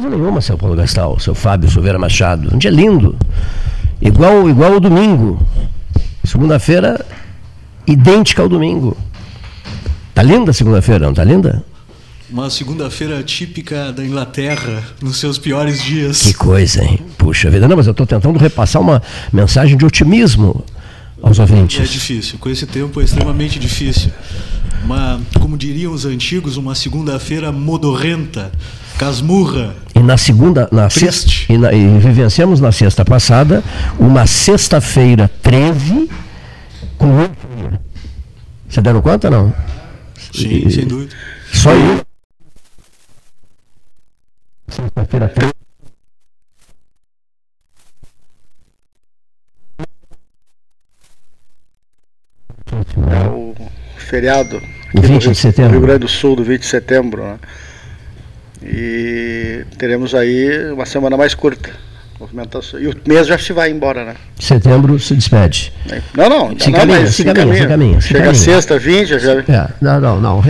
coisa nenhuma, seu Paulo Gastal, seu Fábio Silveira Machado. Um dia lindo. Igual, igual o domingo. Segunda-feira, idêntica ao domingo. Tá linda a segunda-feira, não tá linda? Uma segunda-feira típica da Inglaterra, nos seus piores dias. Que coisa, hein? Puxa vida. Não, mas eu estou tentando repassar uma mensagem de otimismo aos ouvintes. É difícil, com esse tempo é extremamente difícil. Uma, como diriam os antigos, uma segunda-feira modorrenta, casmurra. E na segunda, na sexta, e, na, e vivenciamos na sexta passada uma sexta-feira 13 com Você deram conta não? Sim, e, sem dúvida. Só eu. Sexta-feira 13. É o feriado. O 20 de setembro. Rio Grande do Sul, do 20 de setembro. Né? E teremos aí uma semana mais curta. Movimentação. E o mês já se vai embora, né? Setembro se despede. Não, não, se, caminha, se, caminha, se caminha. Chega caminha. sexta, 20, já. É, não, não, não.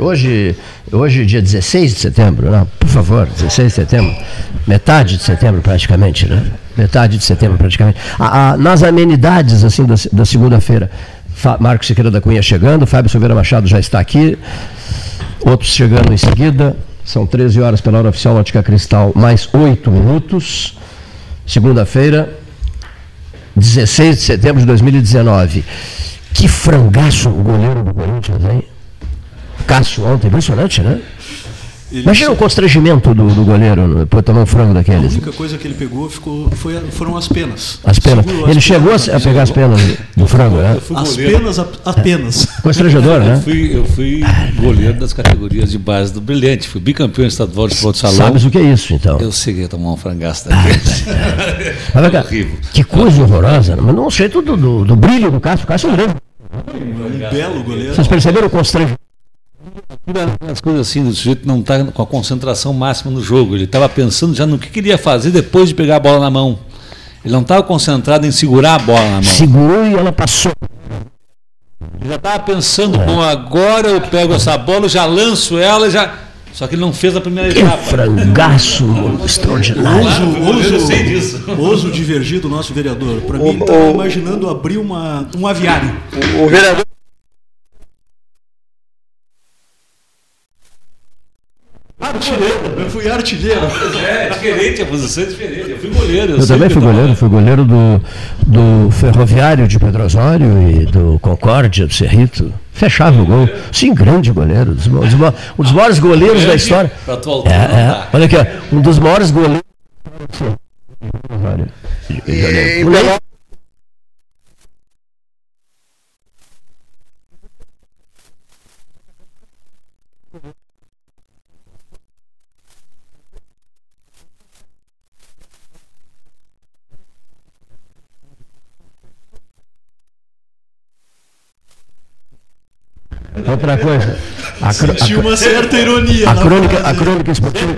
Hoje, hoje, dia 16 de setembro, não, por favor, 16 de setembro. Metade de setembro, praticamente, né? Metade de setembro, praticamente. Nas amenidades, assim, da, da segunda-feira, Marcos Siqueira da Cunha chegando, Fábio Silveira Machado já está aqui, outros chegando em seguida. São 13 horas pela hora oficial Ótica Cristal, mais 8 minutos. Segunda-feira, 16 de setembro de 2019. Que frangaço o goleiro do Corinthians, hein? Cássio ontem, impressionante, né? Ele Imagina o constrangimento do, do goleiro por tomar um frango daqueles. A única coisa que ele pegou ficou, foi, foram as penas. As penas. Ele as chegou penas, a, pegar as penas do frango, né? As penas apenas. Constrangedor, né? Eu fui, eu fui goleiro das categorias de base do Brilhante. Fui bicampeão estadual de futebol de salão. Sabes o que é isso, então? Eu sei tomar um frangaço daqueles. Mas, cara, que coisa horrorosa. Mas não sei do, do, do brilho do Cássio. O Cássio é um grande. Um belo goleiro. Vocês perceberam o constrangimento? As coisas assim, o sujeito não está com a concentração máxima no jogo. Ele estava pensando já no que queria fazer depois de pegar a bola na mão. Ele não estava concentrado em segurar a bola na mão. Segurou e ela passou. Ele já estava pensando, é. bom, agora eu pego essa bola, já lanço ela, já. Só que ele não fez a primeira que etapa. frangaço extraordinário. Sei disso. ouso divergir do nosso vereador. Para mim, ele estava imaginando abrir uma, um aviário. O, o vereador Artilheiro, eu fui artilheiro. É, diferente, a posição é diferente. Eu fui goleiro. Eu, eu também fui goleiro, fui goleiro do, do Ferroviário de Pedro Osório e do Concórdia, do Cerrito. Fechava o gol. Sim, grande goleiro. Um dos maiores goleiros da história. É, é. Olha aqui, ó, um dos maiores goleiros. E, e, Outra coisa. A, Senti uma certa ironia. A crônica, a crônica esportiva.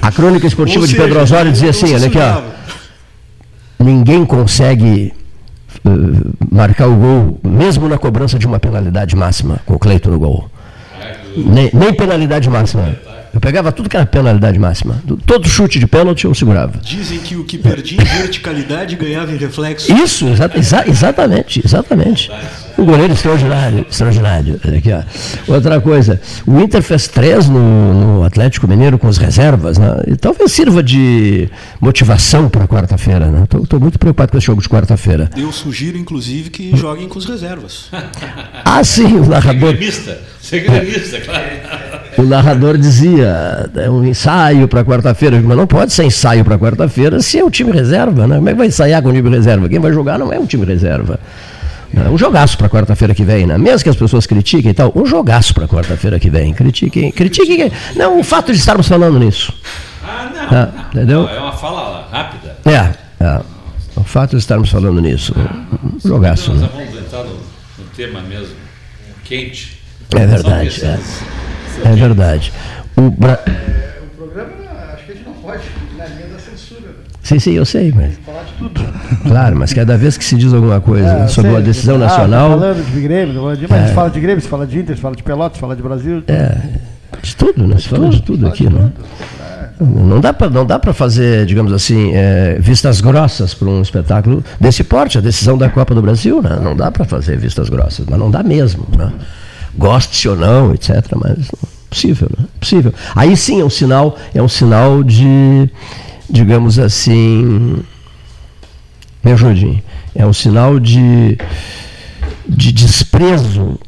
A crônica esportiva de Pedro Osório dizia assim: olha aqui, ó. Ninguém consegue uh, marcar o gol, mesmo na cobrança de uma penalidade máxima, com o Cleito no gol. Nem, nem penalidade máxima. Eu pegava tudo que era penalidade máxima. Todo chute de pênalti eu segurava. Dizem que o que perdia em verticalidade ganhava em reflexo. Isso, exa exa exatamente, exatamente. Um goleiro extraordinário, extraordinário. Aqui, ó. Outra coisa, o Inter fez três no, no Atlético Mineiro com as reservas, né? E talvez sirva de motivação para quarta-feira, né? Estou muito preocupado com esse jogo de quarta-feira. Eu sugiro, inclusive, que joguem com as reservas. ah, sim, o narrador. Segredista, segredista, claro. O narrador dizia, é um ensaio para quarta-feira, mas não pode ser ensaio para quarta-feira se é o time reserva, né? Como é que vai ensaiar com o time reserva? Quem vai jogar não é um time reserva. É um jogaço para quarta-feira que vem, né? Mesmo que as pessoas critiquem e tal, um jogaço para quarta-feira que vem. Critiquem, critiquem. Não, o fato de estarmos falando nisso. Ah, não. Ah, entendeu? É uma fala rápida. É, é. O fato de estarmos falando nisso. Um jogaço. Nós né? vamos entrar no, no tema mesmo, quente. É verdade. É. É verdade. O, Bra... é, o programa, acho que a gente não pode na linha da censura. Né? Sim, sim, eu sei, mas. Falar de tudo. Claro, mas cada vez que se diz alguma coisa é, sobre uma decisão ah, nacional. Tá falando de Grêmio, mas é. fala de Grêmio, se fala de Inter, se fala de Pelotas, se fala de Brasil. É, de tudo, né? Se fala de tudo aqui, né? Não dá para não dá para fazer, digamos assim, é, vistas grossas para um espetáculo desse porte, a decisão da Copa do Brasil, né? Não dá para fazer vistas grossas, mas não dá mesmo, né? Goste ou não, etc. Mas não, possível, né? Possível. Aí sim é um sinal, é um sinal de, digamos assim, me ajude, é um sinal de, de desprezo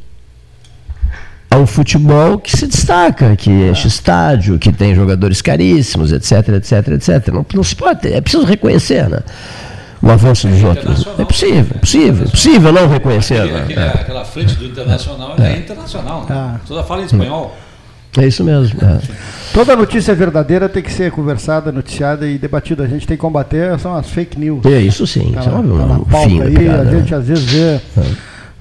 a um futebol que se destaca, que enche estádio, que tem jogadores caríssimos, etc, etc, etc. Não, não se pode, é preciso reconhecer, né? O avanço dos outros. É possível, possível, possível não reconhecer. Aquele, né? aquela frente do internacional é, internacional. Né? Ah. Toda fala em espanhol. É isso mesmo. é. Toda notícia verdadeira tem que ser conversada, noticiada e debatida. A gente tem que combater, são as fake news. É isso sim, Tá isso é óbvio, tá pauta aí, piada, a né? gente às vezes vê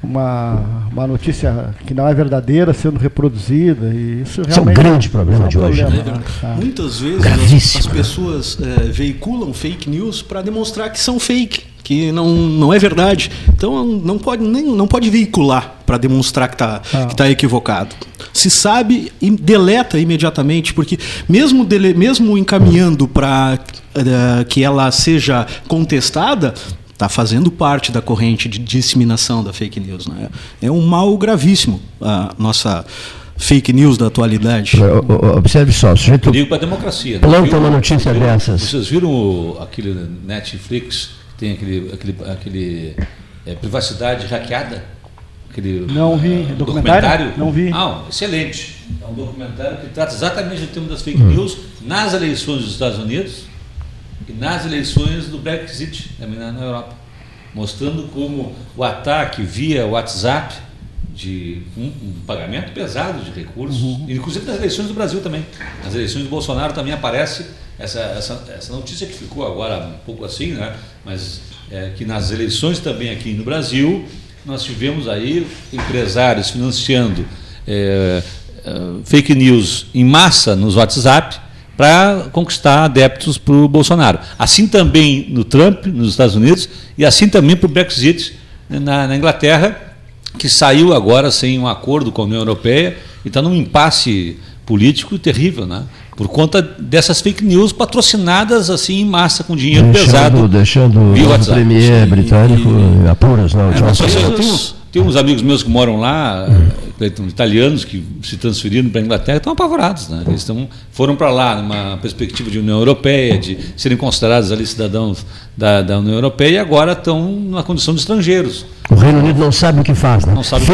uma, uma notícia que não é verdadeira sendo reproduzida e isso Isso é um realmente grande problema é um de hoje, problema, né? né? Tá. Muitas vezes as, as pessoas é, veiculam fake news para demonstrar que são fake, que não, não é verdade. Então não pode nem não pode veicular para demonstrar que está Ah. que tá equivocado. Se sabe deleta imediatamente, porque mesmo dele, mesmo encaminhando para que ela seja contestada, está fazendo parte da corrente de disseminação da fake news. Né? É um mal gravíssimo a nossa fake news da atualidade. O- Observe só, o sujeito Perigo para a democracia. né? planta Viram- uma notícia viram- dessas. Vocês viram aquele Netflix que tem aquele, aquele, aquele é, privacidade hackeada? Aquele, Não vi. ah, Documentário? Não vi. Ah, excelente. É um documentário que trata exatamente do tema das fake news nas eleições dos Estados Unidos e nas eleições do Brexit também na, na Europa, mostrando como o ataque via WhatsApp de um, um pagamento pesado de recursos, inclusive nas eleições do Brasil também. Nas eleições do Bolsonaro também aparece essa, essa, essa notícia que ficou agora um pouco assim, né? mas é, que nas eleições também aqui no Brasil nós tivemos aí empresários financiando é, é, fake news em massa nos WhatsApp para conquistar adeptos para o Bolsonaro. Assim também no Trump, nos Estados Unidos, e assim também para o Brexit na, na Inglaterra, que saiu agora sem um acordo com a União Europeia e está num impasse político terrível, né? por conta dessas fake news patrocinadas assim em massa, com dinheiro pesado. deixando, deixando via o premier britânico em apuros, não, É, John que tem uns amigos meus que moram lá, eh, italianos, que se transferiram para a Inglaterra, estão apavorados. Né? Eles estão, foram para lá numa perspectiva de União Europeia, de serem considerados ali cidadãos da, da União Europeia, e agora estão numa condição de estrangeiros. O Reino Unido não sabe o que faz, né? Não sabe.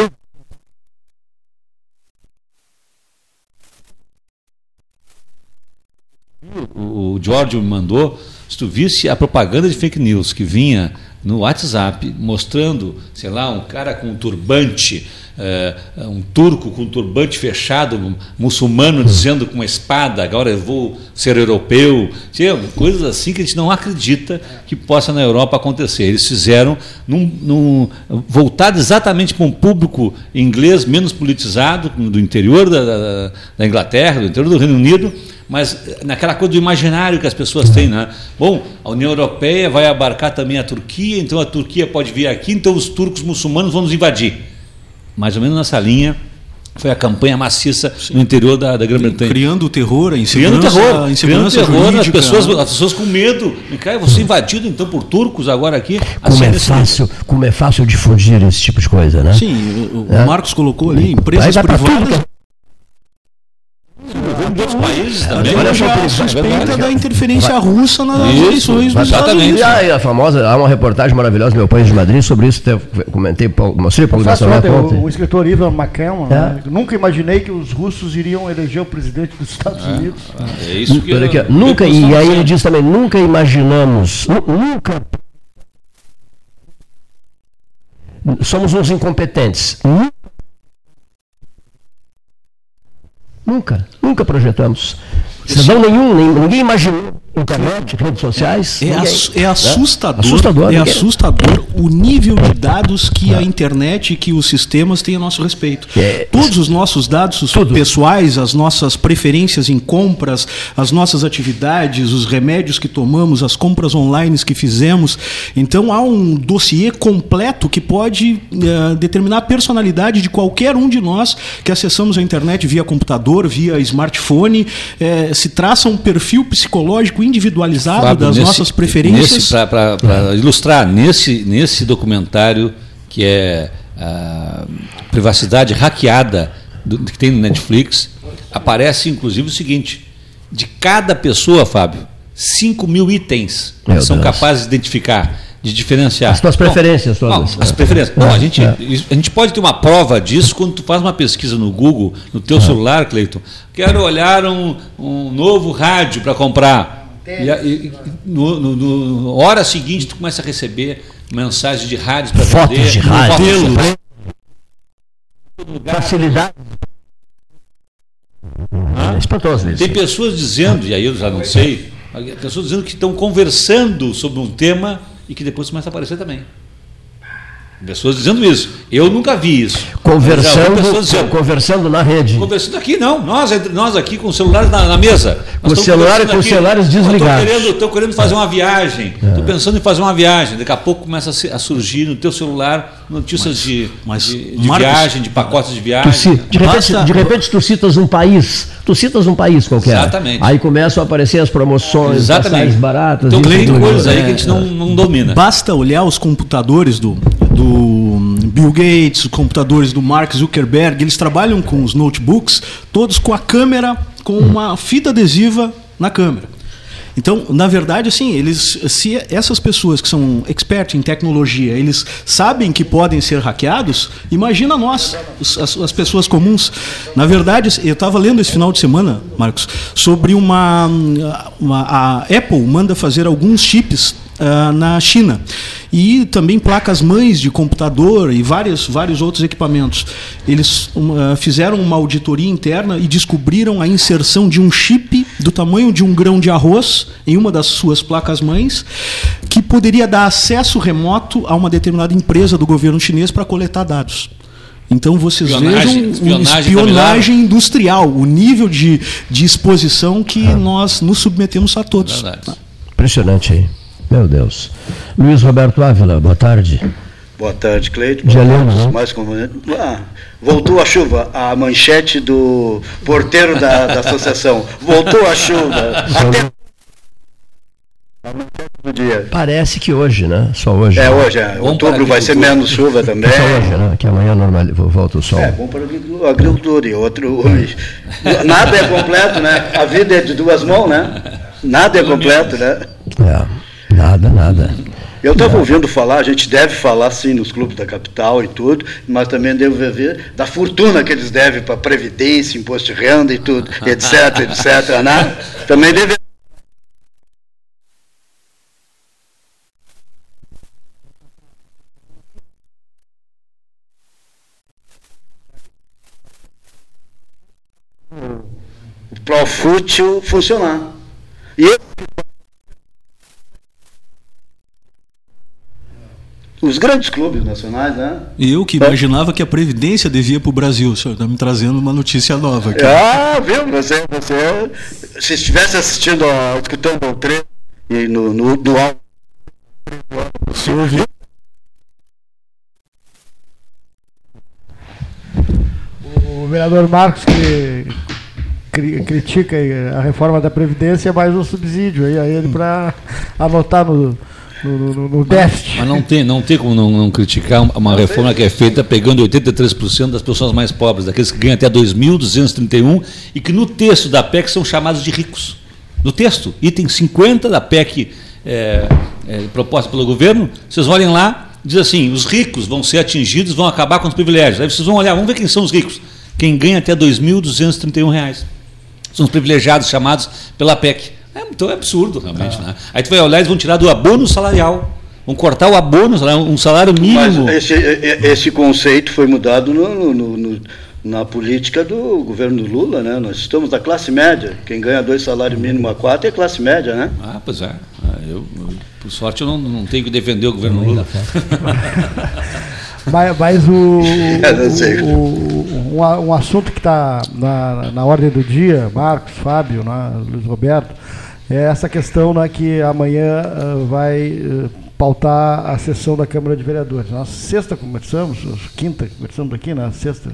O, o Giorgio me mandou, se tu visse a propaganda de fake news que vinha no WhatsApp mostrando, sei lá, um cara com um turbante, eh, um turco com um turbante fechado, um muçulmano dizendo com uma espada, agora eu vou ser europeu, coisas assim que a gente não acredita que possa na Europa acontecer. Eles fizeram num, num, voltado exatamente para um público inglês menos politizado, do interior da, da, da Inglaterra, do interior do Reino Unido, mas naquela coisa do imaginário que as pessoas têm, né? Bom, a União Europeia vai abarcar também a Turquia, então a Turquia pode vir aqui, então os turcos muçulmanos vão nos invadir. Mais ou menos nessa linha foi a campanha maciça no interior da, da Grã-Bretanha. Criando terror, a Criando insegurança, terror, a criando insegurança terror, as pessoas, as pessoas com medo. Me cai, vou ser invadido então por turcos agora aqui. Como Assim, é, fácil, como é fácil difundir esse tipo de coisa, né? Sim, o, o É. Marcos colocou ali, empresas vai pra tudo privadas. É- de outros países também. gente Olha só, suspeita da interferência russa nas Isso, eleições dos Estados exatamente. Unidos. E aí, a famosa, há uma reportagem maravilhosa no meu país de Madrid sobre isso, até comentei, mostrei para o o, o escritor Ivan McKellen, É. né? nunca imaginei que os russos iriam eleger o presidente dos Estados Unidos. É isso que eu- nunca, eu e aí ele diz também, nunca imaginamos, nu- nunca. Somos uns incompetentes. Nu- Nunca, nunca projetamos. Cidadão nenhum, ninguém imaginou internet, redes sociais. É, ass- é né? assustador, Assustador, é assustador o nível de dados que a internet e que os sistemas têm a nosso respeito. É. Todos os nossos dados Tudo. pessoais, as nossas preferências em compras, as nossas atividades, os remédios que tomamos, as compras online que fizemos. Então há um dossiê completo que pode eh, determinar a personalidade de qualquer um de nós que acessamos a internet via computador, via smartphone. Eh, se traça um perfil psicológico individualizado Fábio, das nesse- nossas preferências. Para ilustrar, nesse, nesse documentário que é a privacidade hackeada do- que tem no Netflix, aparece inclusive o seguinte: de cada pessoa, Fábio, 5 mil itens Meu são Deus. capazes de identificar, de diferenciar. As tuas Bom, preferências não, todas. as É. preferências. Não, a É, gente, é. a gente pode ter uma prova disso quando tu faz uma pesquisa no Google, no teu celular, Cleiton. Quero olhar um, um novo rádio para comprar. E, e- e no, no- no- hora seguinte tu começa a receber mensagens de rádios para Fotos vender, de rádio. modelos. Facilidade. É espantoso isso. Tem pessoas dizendo, e aí eu já não sei, pessoas dizendo que estão conversando sobre um tema e que depois começa a aparecer também. Pessoas dizendo isso. Eu nunca vi isso. Conversando, dizendo, conversando na rede. Conversando aqui, não. Nós, nós aqui com celulares na, na mesa. Com celular e com os aqui. celulares desligados. Estou querendo, querendo fazer uma viagem. Estou pensando em fazer uma viagem. Daqui a pouco começa a, surgir no teu celular notícias de, mas, de, de Marcos, viagem, de pacotes de viagem. de, repente, Basta- de repente tu citas um país, tu citas um país qualquer. Exatamente. Aí começam a aparecer as promoções, Exatamente. passagens baratas. Então tem coisas aí é, que a gente não, não domina. Basta olhar os computadores do, do Bill Gates, computadores do Mark Zuckerberg, eles trabalham com os notebooks, todos com a câmera, com uma fita adesiva na câmera. Então, na verdade, assim, eles, se essas pessoas que são expert em tecnologia, eles sabem que podem ser hackeados, imagina nós, as, as pessoas comuns. Na verdade, eu estava lendo esse final de semana, Marcos, sobre uma, uma- a Apple manda fazer alguns chips ah, na China e também placas mães de computador e vários, vários outros equipamentos. Eles ah, fizeram uma auditoria interna e descobriram a inserção de um chip do tamanho de um grão de arroz em uma das suas placas mães que poderia dar acesso remoto a uma determinada empresa do governo chinês para coletar dados. Então vocês Espionagem- vejam espionagem espionagem, industrial, o nível de, de exposição que nós nos submetemos a todos. Verdade. Impressionante aí. Meu Deus. Luiz Roberto Ávila, boa tarde. Boa tarde, Cleito. Boa Lemos, tarde, né? mais conveniente. Ah, voltou a chuva, a manchete do porteiro da, da associação. Voltou a chuva. Até a manchete do dia. Parece que hoje, né? Só hoje. É né? hoje, é. Outubro vai ser agricultura. menos chuva também. Só hoje, né? Que amanhã normal, volta o sol. É bom para o agricultor e outro. Nada é completo, né? A vida é de duas mãos, né? Nada é completo, né? É, nada, nada. Eu estava ouvindo falar, a gente deve falar sim nos clubes da capital e tudo, mas também devo ver da fortuna que eles devem para Previdência, Imposto de Renda e tudo, etc, etc, né? Também deve. O Profútil funcionar. E os grandes clubes nacionais, né? Eu que imaginava que a Previdência devia para o Brasil. O senhor está me trazendo uma notícia nova aqui. Ah, viu? Você, você se estivesse assistindo, ó, escutando o treino e no, no, no áudio, você ouviu? O vereador Marcos que cri- critica a reforma da Previdência, mais um subsídio aí a ele para anotar no, no, no, no déficit. Mas não tem, não tem como não, não criticar uma reforma que é feita pegando 83% das pessoas mais pobres, daqueles que ganham até 2.231 e que no texto da PEC são chamados de ricos. No texto, item 50 da PEC é, é, proposta pelo governo, vocês olhem lá, diz assim: os ricos vão ser atingidos, vão acabar com os privilégios. Aí vocês vão olhar, vamos ver quem são os ricos. Quem ganha até 2.231 reais. São os privilegiados chamados pela PEC. É, então é absurdo, realmente. Né? Aí tu vai olhar, eles vão tirar do abono salarial. Vão cortar o abono, um salário Mas mínimo. esse, e- esse conceito foi mudado no, no, no, na política do governo Lula, né? Nós estamos na classe média. Quem ganha dois salários mínimos a quatro é classe média, né? Ah, pois é. Ah, Eu, eu, por sorte, eu não, não tenho que defender o governo Lula. Mas, mas o, o- o- um, um assunto que está na, na ordem do dia, Marcos, Fábio, né, Luiz Roberto, é essa questão né, que amanhã ah, vai ah, pautar a sessão da Câmara de Vereadores. Nós sexta conversamos, quinta conversamos aqui, na sexta.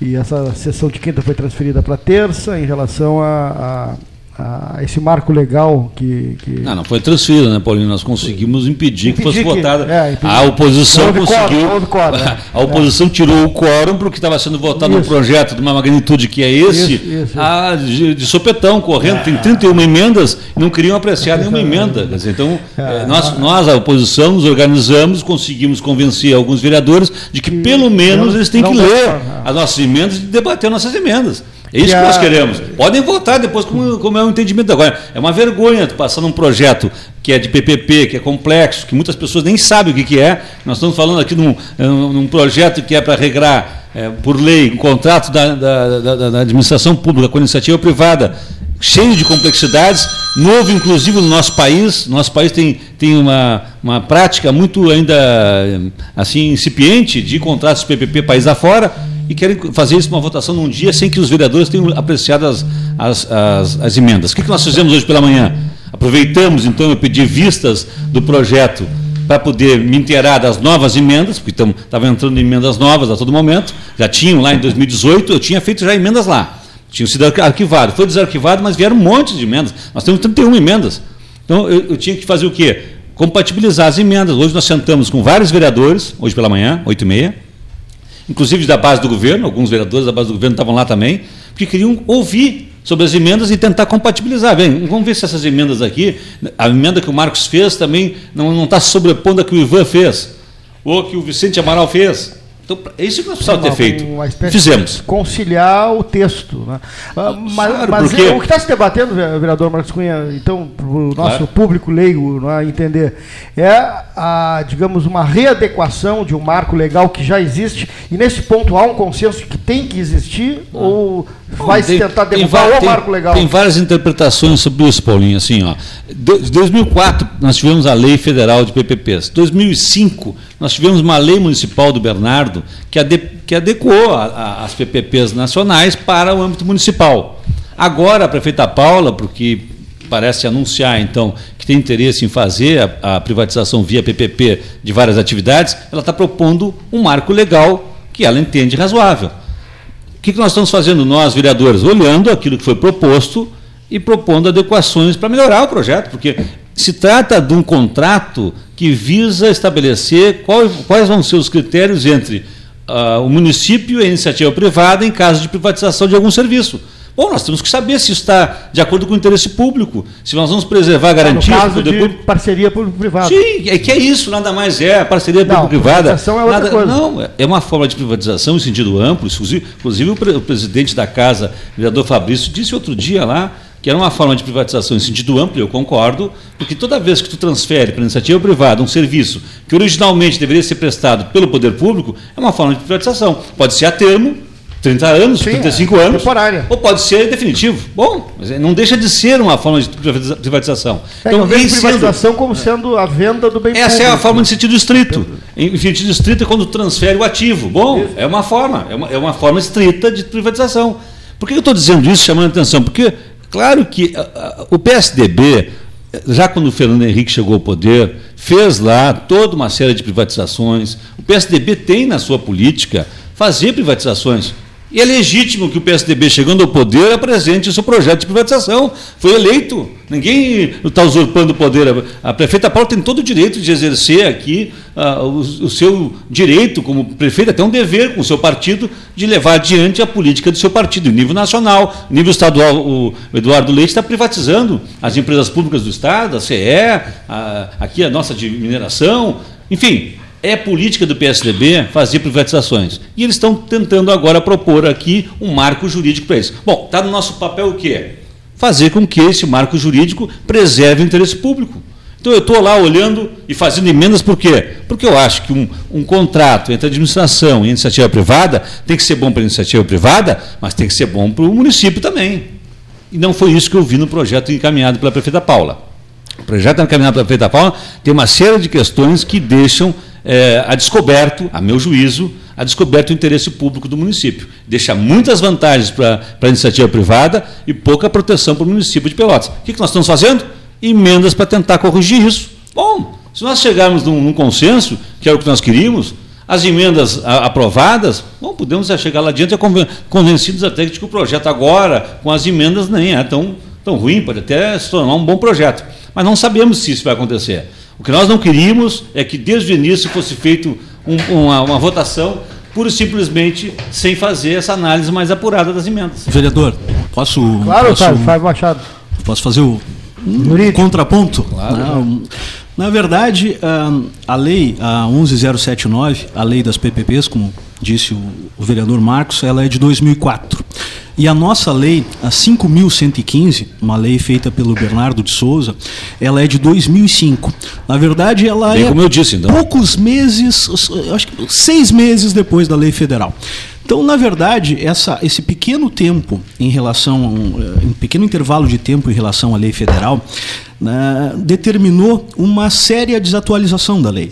E essa sessão de quinta foi transferida para terça em relação a, a- a esse marco legal que. que Não, não foi transferido, né, Paulinho? Nós conseguimos impedir, que fosse Impedir que- votada. é, a oposição quórum, conseguiu. houve quórum, é. a oposição tirou o quórum porque estava sendo votado um Isso. projeto de uma magnitude que é esse, Isso, isso, isso. ah, de, de sopetão, correndo. Tem 31 emendas e não queriam apreciar nenhuma emenda. Dizer, então, É. eh, nós, nós, a oposição, nos organizamos, conseguimos convencer alguns vereadores de que, pelo menos, eles têm que ler as nossas emendas e debater nossas emendas. É isso Que que a- nós queremos. Podem votar depois como, como é o entendimento agora. É uma vergonha tu passar num projeto que é de PPP, que é complexo, que muitas pessoas nem sabem o que, que é. Nós estamos falando aqui num, eh, num projeto que é para regrar, eh, por lei, um contrato da, da- da- da administração pública com iniciativa privada, cheio de complexidades, novo inclusive no nosso país. Nosso país tem, tem uma, uma prática muito ainda assim incipiente de contratos PPP país afora e querem fazer isso uma votação num dia sem que os vereadores tenham apreciado as, as, as, as emendas. O que, que nós fizemos hoje pela manhã? Aproveitamos, então, eu pedi vistas do projeto para poder me inteirar das novas emendas, porque estavam entrando emendas novas a todo momento, já tinham lá em 2018, eu tinha feito já emendas lá, tinham sido arqui- arquivado, foi desarquivado, mas vieram um monte de emendas, nós temos 31 emendas, então eu, eu tinha que fazer o quê? Compatibilizar as emendas, hoje nós sentamos com vários vereadores, hoje pela manhã, 8 e meia, inclusive da base do governo, alguns vereadores da base do governo estavam lá também, porque queriam ouvir sobre as emendas e tentar compatibilizar. Bem, vamos ver se essas emendas aqui, a emenda que o Marcos fez também não está sobrepondo a que o Ivan fez, ou que o Vicente Amaral fez. Então, é isso que nós precisávamos ter feito. Fizemos. conciliar o texto. Né? Ah, mas Claro, mas porque- é, o que está se debatendo, ve- vereador Marcos Cunha, então, para o nosso Claro. público leigo não é, entender, é, a, digamos, uma readequação de um marco legal que já existe, e nesse ponto há um consenso que tem que existir, ou vai se tentar derrubar o tem- marco legal? Tem várias interpretações sobre isso, Paulinho. Assim, ó, de 2004 nós tivemos a lei federal de PPPs. 2005 nós tivemos uma lei municipal do Bernardo que, ade- que adequou a- a- as PPPs nacionais para o âmbito municipal. Agora a prefeita Paula, porque parece anunciar então que tem interesse em fazer a, a privatização via PPP de várias atividades, ela está propondo um marco legal que ela entende razoável. O que que nós estamos fazendo, nós, vereadores? Olhando aquilo que foi proposto e propondo adequações para melhorar o projeto, porque se trata de um contrato que visa estabelecer qual- quais vão ser os critérios entre ah, o município e a iniciativa privada em caso de privatização de algum serviço. Bom, nós temos que saber se está de acordo com o interesse público, se nós vamos preservar no garantias do caso poder de público. parceria público-privada. Sim, é que é isso, nada mais é. A parceria público-privada. privatização é outra nada- coisa. Não, é- é uma forma de privatização em sentido amplo. Inclusive, inclusive o, pre- o presidente da casa, o vereador Fabrício, disse outro dia lá que era uma forma de privatização em sentido amplo, eu concordo, porque toda vez que tu transfere para a iniciativa privada um serviço que originalmente deveria ser prestado pelo poder público, é uma forma de privatização. Pode ser a termo, 30 anos, Sim, 35 é, anos, temporária. ou pode ser definitivo. Bom, mas não deixa de ser uma forma de privatiza- privatização. É, eu vejo sendo- privatização como sendo a venda do bem essa público. é a forma de sentido estrito. Em sentido estrito é quando transfere o ativo. Bom, é uma forma, é uma, é uma forma estrita de privatização. Por que eu estou dizendo isso, chamando a atenção? Porque, claro que o PSDB, já quando o Fernando Henrique chegou ao poder, fez lá toda uma série de privatizações. O PSDB tem na sua política fazer privatizações. E é legítimo que o PSDB, chegando ao poder, apresente o seu projeto de privatização. Foi eleito. Ninguém está usurpando o poder. A prefeita Paula tem todo o direito de exercer aqui ah, o, o seu direito como prefeita, até um dever com o seu partido, de levar adiante a política do seu partido, em nível nacional, nível estadual. O Eduardo Leite está privatizando as empresas públicas do Estado, a CE, a- aqui a nossa de mineração, enfim. É política do PSDB fazer privatizações. E eles estão tentando agora propor aqui um marco jurídico para isso. Bom, está no nosso papel o quê? Fazer com que esse marco jurídico preserve o interesse público. Então eu estou lá olhando e fazendo emendas por quê? Porque eu acho que um, um contrato entre administração e iniciativa privada tem que ser bom para a iniciativa privada, mas tem que ser bom para o município também. E não foi isso que eu vi no projeto encaminhado pela prefeita Paula. O projeto encaminhado pela prefeita Paula tem uma série de questões que deixam é, a descoberto, a meu juízo, a descoberto o interesse público do município. Deixa muitas vantagens para a iniciativa privada e pouca proteção para o município de Pelotas. O que, que nós estamos fazendo? Emendas para tentar corrigir isso. Bom, se nós chegarmos num, num consenso, que é o que nós queríamos, as emendas aprovadas, bom, podemos chegar lá adiante convencidos até de que o projeto agora, com as emendas, nem é tão, tão ruim, pode até se tornar um bom projeto. Mas não sabemos se isso vai acontecer. O que nós não queríamos é que desde o início fosse feito um, uma, uma votação pura e simplesmente sem fazer essa análise mais apurada das emendas. Vereador, posso. Claro, posso, Otávio, Fábio Machado. Posso fazer o um contraponto? Claro. Não, na verdade, a lei, a 11079, a lei das PPPs, como disse o, o vereador Marcos, ela é de 2004. E a nossa lei, a 5.115, uma lei feita pelo Bernardo de Souza, ela é de 2005. Na verdade, ela Bem é como eu disse, então. poucos meses, acho que seis meses depois da lei federal. Então, na verdade, essa, esse pequeno tempo em relação, um, um pequeno intervalo de tempo em relação à lei federal, né, determinou uma séria desatualização da lei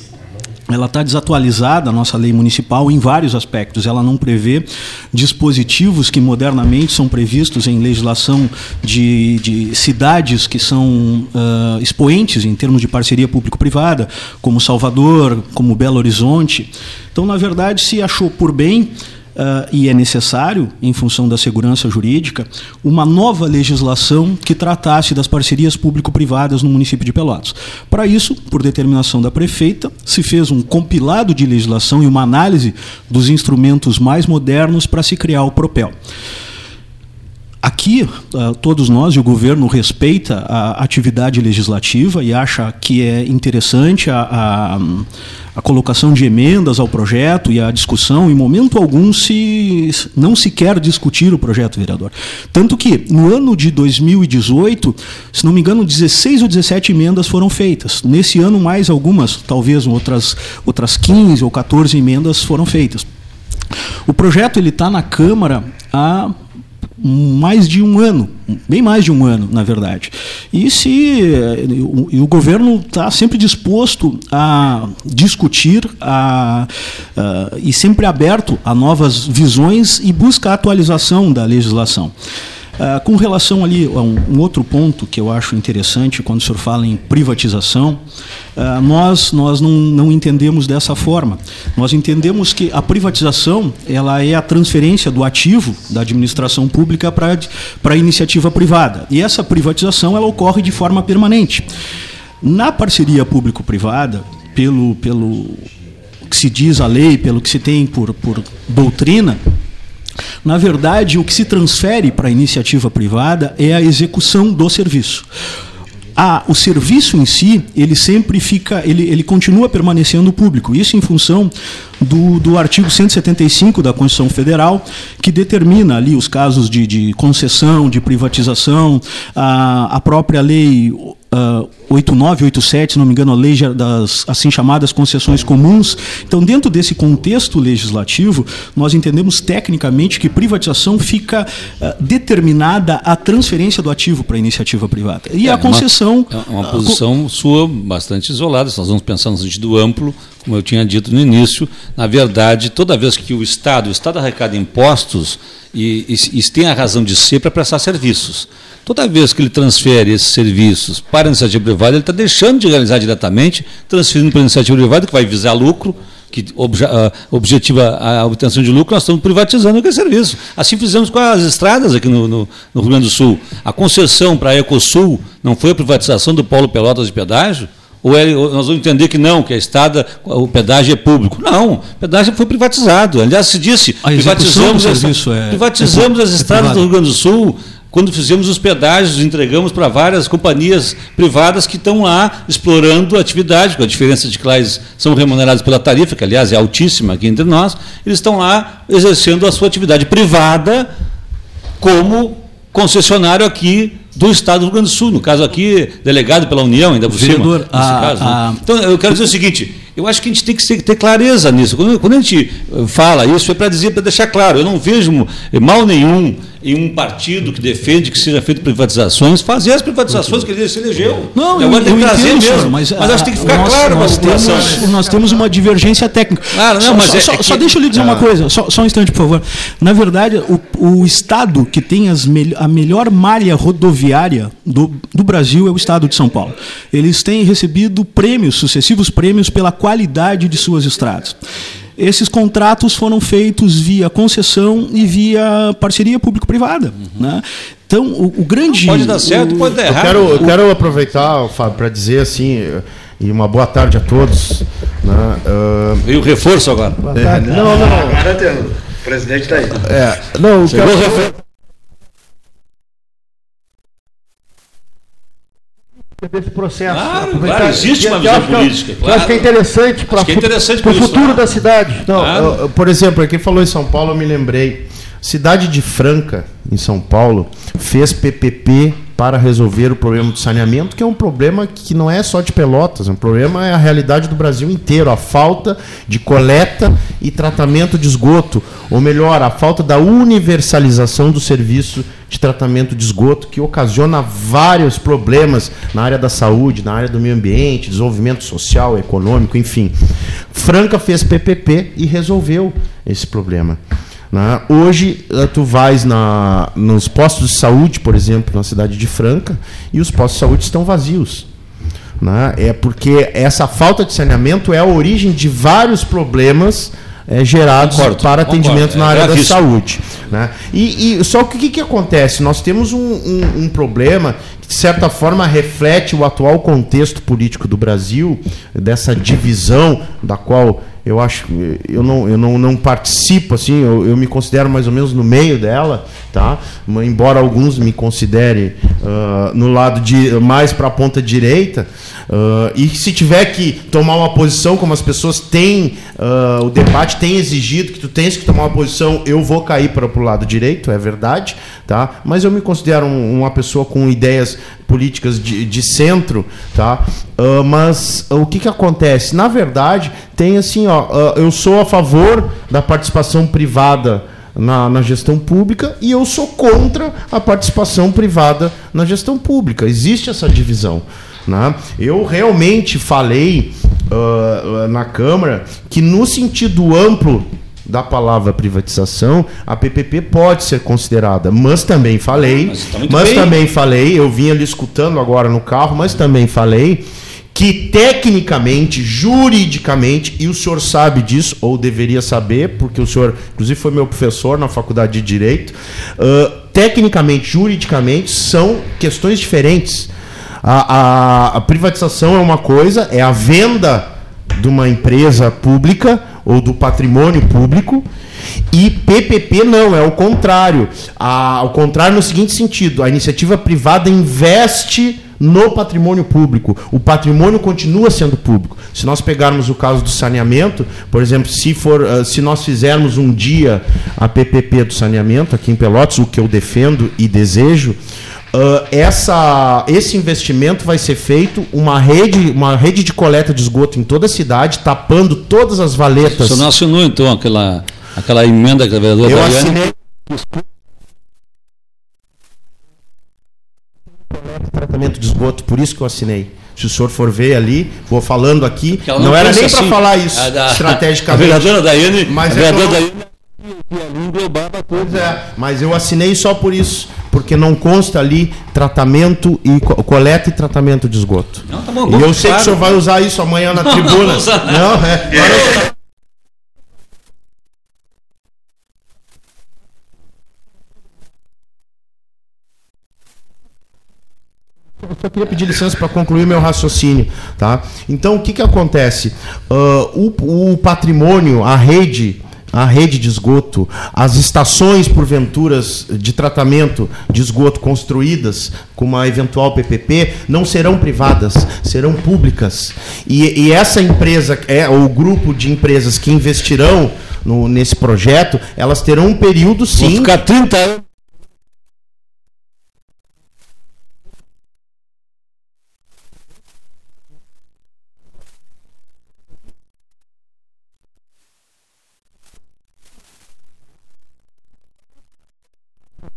ela está desatualizada, a nossa lei municipal, em vários aspectos. Ela não prevê dispositivos que modernamente são previstos em legislação de, de cidades que são uh, expoentes em termos de parceria público-privada, como Salvador, como Belo Horizonte. Então, na verdade, se achou por bem Uh, e é necessário, em função da segurança jurídica, uma nova legislação que tratasse das parcerias público-privadas no município de Pelotas. Para isso, por determinação da prefeita, se fez um compilado de legislação e uma análise dos instrumentos mais modernos para se criar o PROPEL. Aqui, uh, todos nós e o governo respeita a atividade legislativa e acha que é interessante a, a, a, colocação de emendas ao projeto e a discussão. Em momento algum se não se quer discutir o projeto, vereador. Tanto que, no ano de 2018, se não me engano, 16 ou 17 emendas foram feitas. Nesse ano, mais algumas, talvez outras, outras 15 ou 14 emendas foram feitas. O projeto está na Câmara há mais de um ano, bem mais de um ano, na verdade. E se e o governo está sempre disposto a discutir a, a, e sempre aberto a novas visões e busca a atualização da legislação. Uh, com relação ali a um, um, outro ponto que eu acho interessante, quando o senhor fala em privatização, uh, nós, nós não, não entendemos dessa forma. Nós entendemos que a privatização ela é a transferência do ativo da administração pública para a iniciativa privada. E essa privatização ela ocorre de forma permanente. Na parceria público-privada, pelo, pelo que se diz a lei, pelo que se tem por, por doutrina, na verdade, o que se transfere para a iniciativa privada é a execução do serviço. Ah, o serviço em si, ele sempre fica, ele, ele continua permanecendo público. Isso em função do, do artigo 175 da Constituição Federal, que determina ali os casos de, de concessão, de privatização, a, a própria lei uh, 8987, se não me engano, a lei das assim chamadas concessões comuns. Então, dentro desse contexto legislativo, nós entendemos tecnicamente que privatização fica uh, determinada a transferência do ativo para a iniciativa privada. E é, a concessão. Uma, é uma posição uh, sua bastante isolada. Se nós vamos pensar no sentido amplo, como eu tinha dito no início, na verdade, toda vez que o Estado, o Estado arrecada impostos e, e, e tem a razão de ser para prestar serviços. Toda vez que ele transfere esses serviços para a iniciativa privada, ele está deixando de realizar diretamente, transferindo para a iniciativa privada, que vai visar lucro, que obja, objetiva a obtenção de lucro, nós estamos privatizando aquele serviço. Assim fizemos com as estradas aqui no, no, no Rio Grande do Sul. A concessão para a Ecosul não foi a privatização do Polo Pelotas de pedágio? Ou, é, nós vamos entender que não, que a estrada, o pedágio é público. Não, o pedágio foi privatizado. Aliás, se disse, privatizamos, as, é, privatizamos é, as estradas do Rio Grande do Sul, quando fizemos os pedágios, entregamos para várias companhias privadas que estão lá explorando a atividade, com a diferença de que lá eles são remunerados pela tarifa, que aliás é altíssima aqui entre nós, eles estão lá exercendo a sua atividade privada como concessionário aqui do Estado do Rio Grande do Sul, no caso aqui, delegado pela União, ainda por Vereador, cima. nesse a- caso, né? a- Então, eu quero dizer o seguinte: eu acho que a gente tem que ter clareza nisso. Quando, a gente eh, fala isso, é para dizer, para deixar claro, eu não vejo mal nenhum em um partido que defende que seja feito privatizações, fazer as privatizações que ele se elegeu. Não, eu, tem eu trazer entendo, mesmo. mas, Mas, acho que tem que ficar nós, claro para a nós temos, nós temos uma divergência técnica. Claro, não, só, mas só, é- só- é que- só deixa eu lhe dizer uma coisa, só, um instante, por favor. Na verdade, o, o estado que tem as mel- a melhor malha rodoviária do, do Brasil é o estado de São Paulo. Eles têm recebido prêmios, sucessivos prêmios, pela qualidade de suas estradas. Esses contratos foram feitos via concessão e via parceria público-privada. né? Então, o, o grande. Pode dar certo, o- pode dar Eu errado. quero, eu quero aproveitar, Fábio, para dizer assim, e uma boa tarde a todos. né, Veio o reforço agora. é, não, não, Agora tem, o presidente está aí. é, não, eu Chegou o quero, desse processo. Claro, Aproveitar- claro, existe e- uma visão é- política, eu claro. Acho que é interessante para é o por isso, futuro né? da cidade. Não, Claro. eu- eu, por exemplo, aqui falou em São Paulo, eu me lembrei. Cidade de Franca, em São Paulo, fez PPP para resolver o problema do saneamento, que é um problema que não é só de Pelotas, é um problema é a realidade do Brasil inteiro, a falta de coleta e tratamento de esgoto, ou melhor, a falta da universalização do serviço de tratamento de esgoto, que ocasiona vários problemas na área da saúde, na área do meio ambiente, desenvolvimento social, econômico, enfim. Franca fez PPP e resolveu esse problema. Né? Hoje, eh, tu vais na, nos postos de saúde, por exemplo, na cidade de Franca, e os postos de saúde estão vazios. né? É porque essa falta de saneamento é a origem de vários problemos eh, gerados Concordo, para concordo, atendimento é na área da gravíssimo. saúde. Né? E, e só que o que, que acontece? Nós temos um, um- um problema de certa forma, reflete o atual contexto político do Brasil, dessa divisão da qual eu acho eu não, eu não, não participo assim eu, eu me considero mais ou menos no meio dela tá? Embora alguns me considerem ah, no lado de mais para a ponta direita ah, e se tiver que tomar uma posição como as pessoas têm ah, o debate tem exigido que tu tens que tomar uma posição eu vou cair para o lado direito é verdade tá mas eu me considero um- uma pessoa com ideias políticas de, de centro, tá? Ah, mas ah, o que, que acontece? Na verdade, tem assim, ó, ah, eu sou a favor da participação privada na, na gestão pública e eu sou contra a participação privada na gestão pública. Existe essa divisão. Né? Eu realmente falei ah, na Câmara que, no sentido amplo da palavra privatização, a PPP pode ser considerada, mas também falei, Mas tá mas também falei, eu vinha lhe escutando agora no carro, mas também falei que tecnicamente, juridicamente, e o senhor sabe disso, ou deveria saber, porque o senhor, inclusive, foi meu professor na faculdade de Direito, ah, tecnicamente, juridicamente, são questões diferentes. A, a- a privatização é uma coisa, é a venda de uma empresa pública ou do patrimônio público. E PPP não, é o contrário. A- ao contrário no seguinte sentido: a iniciativa privada investe no patrimônio público. O patrimônio continua sendo público. Se nós pegarmos o caso do saneamento, por exemplo, se for, ah, se nós fizermos um dia a PPP do saneamento aqui em Pelotas, o que eu defendo e desejo, ah, essa, esse investimento vai ser feito uma rede, uma rede de coleta de esgoto em toda a cidade, tapando todas as O valetas. senhor não assinou, então, aquela, aquela emenda que a vereadora Eu assinei tratamento de esgoto, por isso que eu assinei. Se o senhor for ver ali, vou falando aqui, ela não, era nem para assim, falar isso a da- A estrategicamente. vereadora Daiane, Mas a é vereadora Daiane tudo. Pois é, mas eu assinei só por isso, porque não consta ali tratamento e co- coleta e tratamento de esgoto. Não, tá bom, e eu sei claro. que o senhor vai usar isso amanhã na Não, tribuna. não usar nada. Não, é. Agora eu- só queria pedir licença para concluir meu raciocínio, tá? Então, o que que acontece? Ah, o, o patrimônio, a rede, a rede de esgoto, as estações porventuras de tratamento de esgoto construídas com uma eventual PPP não serão privadas, serão públicas. E, e essa empresa, é o grupo de empresas que investirão no- nesse projeto, elas terão um período sim ficar 30 anos.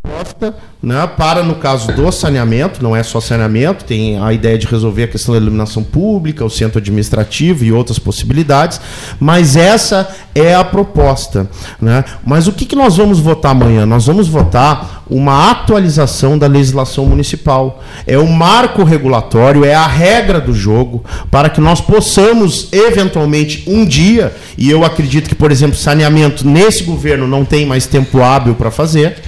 proposta né, para, no caso do saneamento, não é só saneamento, tem a ideia de resolver a questão da iluminação pública, o centro administrativo e outras possibilidades, mas essa é a proposta. Né? Mas o que, que nós vamos votar amanhã? Nós vamos votar uma atualização da legislação municipal. É o marco regulatório, é a regra do jogo, para que nós possamos, eventualmente, um dia, e eu acredito que, por exemplo, saneamento nesse governo não tem mais tempo hábil para fazer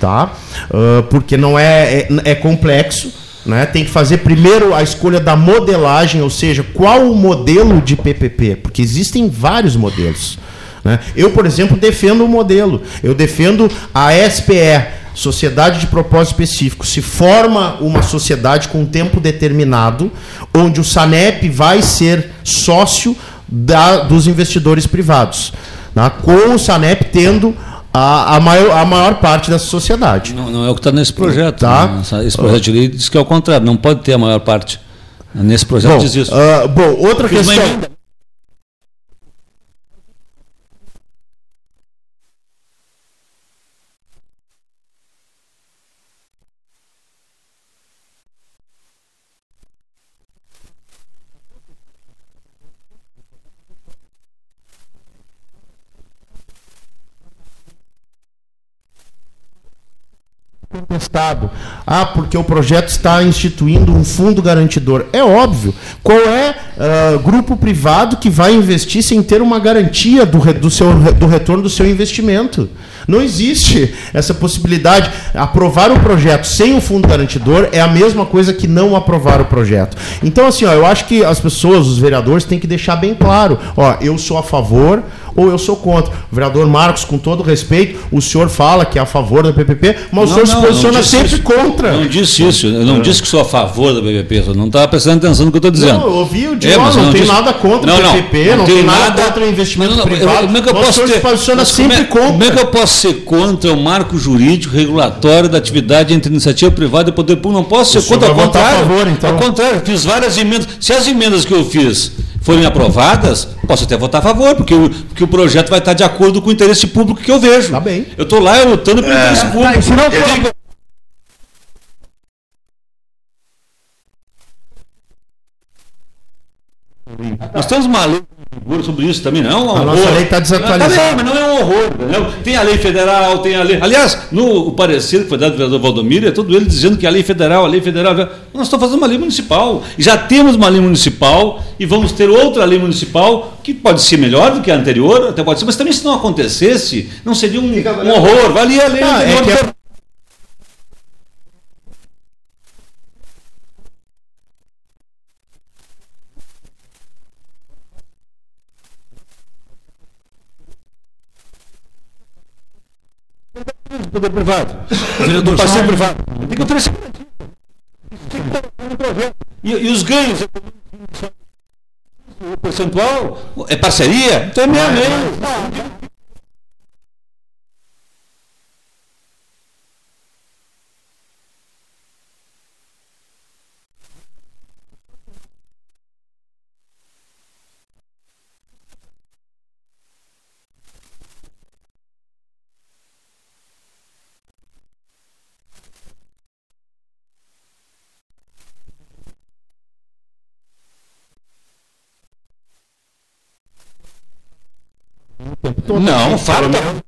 tá? Uh, porque não é, é, é complexo. Né? Tem que fazer primeiro a escolha da modelagem, ou seja, qual o modelo de PPP, porque existem vários modelos. Né? Eu, por exemplo, defendo um modelo. Eu defendo a SPE, Sociedade de Propósito Específico. Se forma uma sociedade com tempo determinado, onde o SANEP vai ser sócio da, dos investidores privados. Né? Com o SANEP tendo a, a, maior, a maior parte da sociedade. Não, não é o que está nesse projeto. Tá? Né? Esse projeto de lei diz que é o contrário, não pode ter a maior parte. Nesse projeto bom, diz isso. Uh, bom, outra questão. Contestado. Ah, porque o projeto está instituindo um fundo garantidor. É óbvio. Qual é uh, grupo privado que vai investir sem ter uma garantia do, do, seu, do retorno do seu investimento? Não existe essa possibilidade. Aprovar o projeto sem o fundo garantidor é a mesma coisa que não aprovar o projeto. Então, assim, ó, eu acho que as pessoas, os vereadores, têm que deixar bem claro: ó, eu sou a favor ou eu sou contra. O vereador Marcos, com todo respeito, o senhor fala que é a favor da PPP, mas não, o senhor não, se posiciona sempre isso. contra. Não disse isso, eu não é. disse que sou a favor da PPP, eu não estava prestando atenção no que eu estou dizendo. Não, eu ouvi o Diogo, é, não, não tem disse... nada contra o PPP, não, não tem nada, nada contra o investimento não, privado, como é que eu posso ter... se posiciona sempre como é, contra. Como é que eu posso ser contra o marco jurídico regulatório da atividade entre iniciativa privada e poder público? Não posso ser o contra, ao contrário. Favor, então. Ao contrário, fiz várias emendas. Se as emendas que eu fiz forem aprovadas, posso até votar a favor, porque o, porque o projeto vai estar de acordo com o interesse público que eu vejo. Tá bem. Eu estou lá lutando pelo é, interesse tá, público. Tá, se não for... Nós temos uma lei sobre isso também, não é um horror. A nossa lei está desatualizada. Não, mas não é um horror. Entendeu? Tem a lei federal, tem a lei. Aliás, no parecer que foi dado do vereador Valdomiro, é todo ele dizendo que a lei federal, a lei federal. Nós estamos fazendo uma lei municipal. Já temos uma lei municipal e vamos ter outra lei municipal que pode ser melhor do que a anterior, até pode ser, mas também se não acontecesse, não seria um, um horror. Valia a lei ah, anterior. É que... do poder privado. do parceiro privado. Tem que oferecer e, e os ganhos o percentual é parceria? Então é meia meia. todo. Não, fala.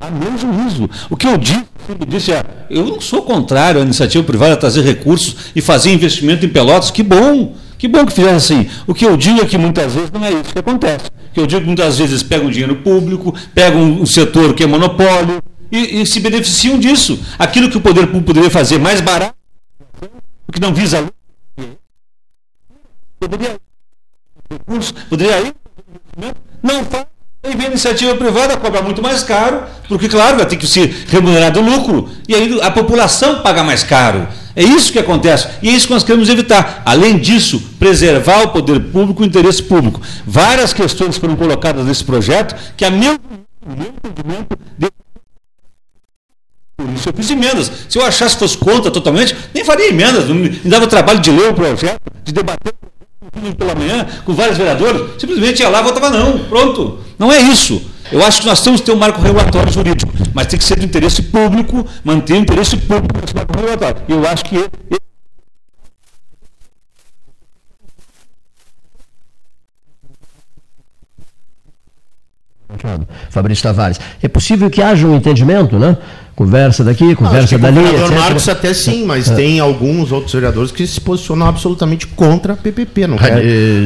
Há menos juízo. O que eu disse, disse é, eu não sou contrário à iniciativa privada trazer recursos e fazer investimento em pelotas, que bom. Que bom que fizeram assim. O que eu digo é que muitas vezes não é isso que acontece. Que eu digo muitas vezes pegam dinheiro público, pegam um setor que é monopólio e, e se beneficiam disso. Aquilo que o poder público poderia fazer mais barato, que não visa poderia poderia ir, não faz. Vem a iniciativa privada, cobra muito mais caro, porque, claro, vai ter que ser remunerado o lucro, e aí a população paga mais caro. É isso que acontece. E é isso que nós queremos evitar. Além disso, preservar o poder público e o interesse público. Várias questões foram colocadas nesse projeto que, a meu, entendimento, Por isso eu fiz emendas. Se eu achasse que fosse contra totalmente, nem faria emendas. Não me dava trabalho de ler o projeto, de debater pela manhã com vários vereadores. Simplesmente ia lá e votava não. Pronto. Não é isso. Eu acho que nós temos que ter um marco regulatório jurídico, mas tem que ser do interesse público, manter o interesse público nesse marco regulatório. Eu acho que Fabrício Tavares. É possível que haja um entendimento, né? Conversa daqui, conversa dali, O vereador. Marcos até sim, mas É. tem alguns outros vereadores que se posicionam absolutamente contra a PPP. Não Eh, quer...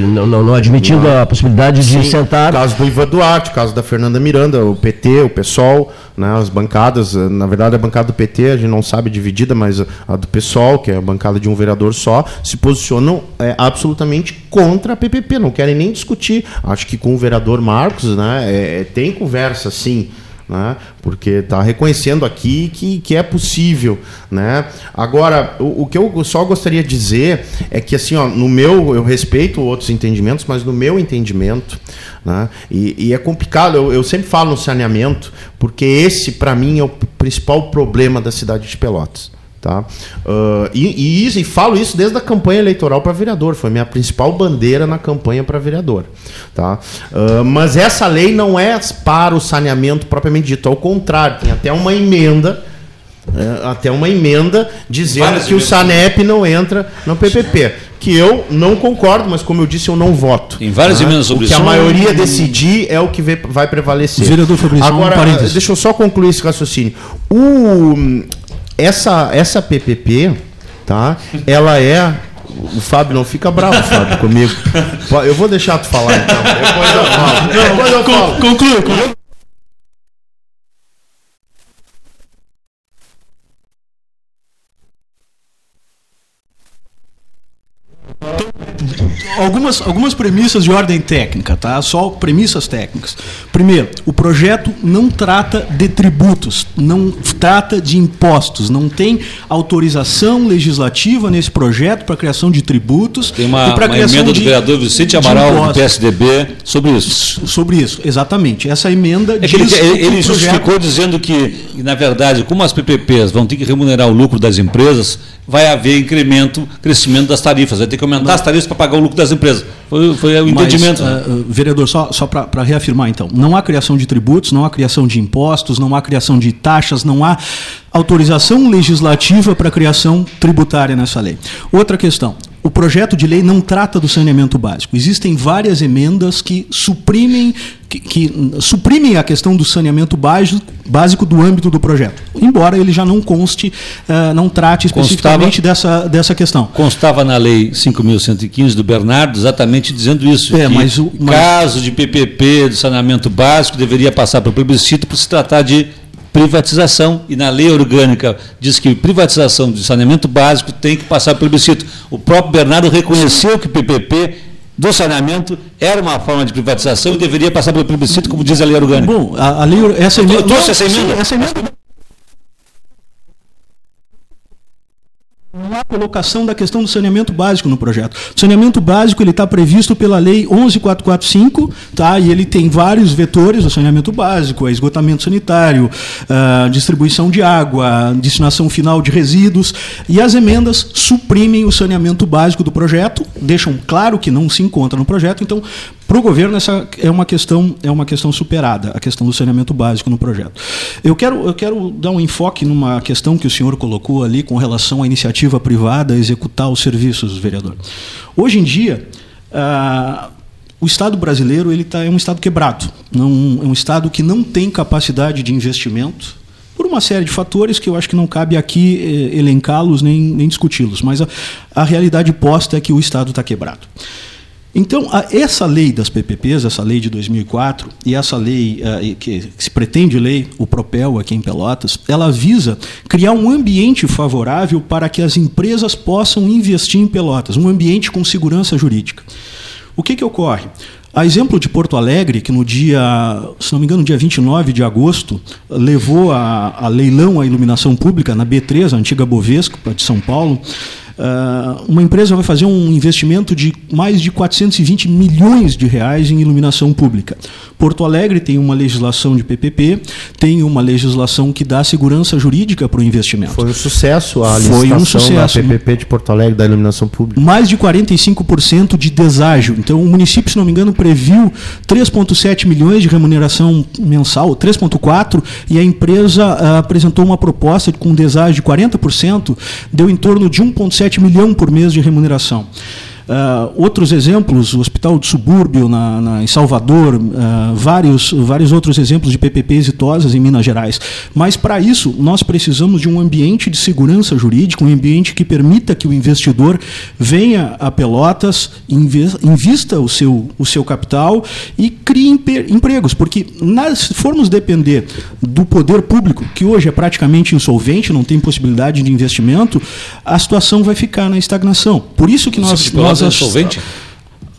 Não, não- não admitindo a possibilidade de Sim, sentar. O caso do Ivan Duarte, o caso da Fernanda Miranda, o PT, o PSOL, né, as bancadas, eh, na verdade a bancada do PT a gente não sabe dividida, mas a- do PSOL, que é a bancada de um vereador só, se posicionam eh, absolutamente contra a PPP, não querem nem discutir. Acho que com o vereador Marcos, né, eh, tem conversa sim. Né, porque está reconhecendo aqui que, que é possível. Né? Agora, o, o que eu só gostaria de dizer é que, assim, ó, no meu, eu respeito outros entendimentos, mas no meu entendimento, né, e, e é complicado, eu, eu sempre falo no saneamento, porque esse, para mim, é o principal problema da cidade de Pelotas. Tá? Ah, e, e, isso- e falo isso desde a campanha eleitoral para vereador, foi minha principal bandeira na campanha para vereador. Tá? Ah, mas essa lei não é para o saneamento propriamente dito, ao contrário, tem até uma emenda. é, até uma emenda dizendo Várias que o. Sanep não entra no PPP. Que eu não concordo, mas como eu disse, eu não voto. Tem várias Tá? emendas sobre O que a isso. maioria decidir é o que vai prevalecer. Vereador Fabrício, um Agora, parênteses. deixa eu só concluir esse raciocínio. O, essa, essa PPP, tá? Ela é. O Fábio não fica bravo, Fábio, comigo. Eu vou deixar tu falar então. Depois eu falo. Depois eu falo. Conclua, conclua. Algumas, algumas premissas de ordem técnica, tá? Só premissas técnicas. Primeiro, o projeto não trata de tributos, não trata de impostos, não tem autorização legislativa nesse projeto para criação de tributos Tem uma, e para uma criação emenda do de- vereador Vicente Amaral, do. PSDB, sobre isso. Sobre isso, exatamente. Essa emenda É que ele, ele, o ele projeto- justificou dizendo que, na verdade, como as PPPs vão ter que remunerar o lucro das empresas, vai haver incremento, crescimento das tarifas. Vai ter que aumentar as tarifas para pagar o lucro das empresas. Foi, foi o Mas, entendimento. né? ah, ah, vereador, só, só para reafirmar então, não há criação de tributos, não há criação de impostos, não há criação de taxas, não há autorização legislativa para criação tributária nessa lei. Outra questão. O projeto de lei não trata do saneamento básico. Existem várias emendas que suprimem, que, que suprimem a questão do saneamento básico, básico do âmbito do projeto. Embora ele já não conste, ah, não trate especificamente dessa, dessa questão. Constava na lei 5.115 do Bernardo exatamente dizendo isso. É, mas o- mas- caso de PPP, de saneamento básico, deveria passar para o plebiscito por se tratar de privatização. E na lei orgânica diz que privatização de saneamento básico tem que passar pelo plebiscito. O próprio Bernardo reconheceu que PPP do saneamento era uma forma de privatização e deveria passar pelo plebiscito, como diz a lei orgânica. Bom, a, a lei, essa Eu emenda. trouxe Não, essa emenda. sim, essa emenda. Não há colocação da questão do saneamento básico no projeto. O saneamento básico ele está previsto pela lei 11445, tá? E ele tem vários vetores: o saneamento básico, é esgotamento sanitário, ah, distribuição de água, destinação final de resíduos. E as emendas suprimem o saneamento básico do projeto, deixam claro que não se encontra no projeto. Então, para o governo essa é uma questão é uma questão superada, a questão do saneamento básico no projeto. Eu quero eu quero dar um enfoque numa questão que o senhor colocou ali com relação à iniciativa privada executar os serviços, vereador. Hoje em dia ah, o Estado brasileiro ele tá, é um Estado quebrado, não, é um Estado que não tem capacidade de investimento por uma série de fatores que eu acho que não cabe aqui eh, elencá-los nem, nem discuti-los, mas a, a realidade posta é que o Estado está quebrado. Então, essa lei das PPPs, essa lei de 2004 e essa lei ah, e que, se pretende lei, o Propel aqui em Pelotas, ela visa criar um ambiente favorável para que as empresas possam investir em Pelotas, um ambiente com segurança jurídica. O que, que ocorre? A exemplo de Porto Alegre, que no dia, se não me engano, no dia 29 de agosto, levou a, a leilão a iluminação pública na B3, a antiga Bovesco, de São Paulo, Uh, uma empresa vai fazer um investimento de mais de 420 milhões de reais em iluminação pública. Porto Alegre tem uma legislação de PPP, tem uma legislação que dá segurança jurídica para o investimento. Foi um sucesso a Foi um sucesso. da PPP de Porto Alegre da iluminação pública. mais de 45% de deságio. Então, o município, se não me engano, previu 3,7 milhões de remuneração mensal, 3,4, e a empresa ah, apresentou uma proposta com deságio de 40%, deu em torno de 1,7 milhão por mês de remuneração. Ah, outros exemplos, o Hospital do Subúrbio na, na- em Salvador, ah, vários, vários outros exemplos de PPP exitosas em Minas Gerais. Mas, para isso, nós precisamos de um ambiente de segurança jurídica, um ambiente que permita que o investidor venha a Pelotas, invista o seu, o seu capital e crie empregos. Porque na- se formos depender do poder público, que hoje é praticamente insolvente, não tem possibilidade de investimento, a situação vai ficar na estagnação. Por isso que nós, de nós insolvente?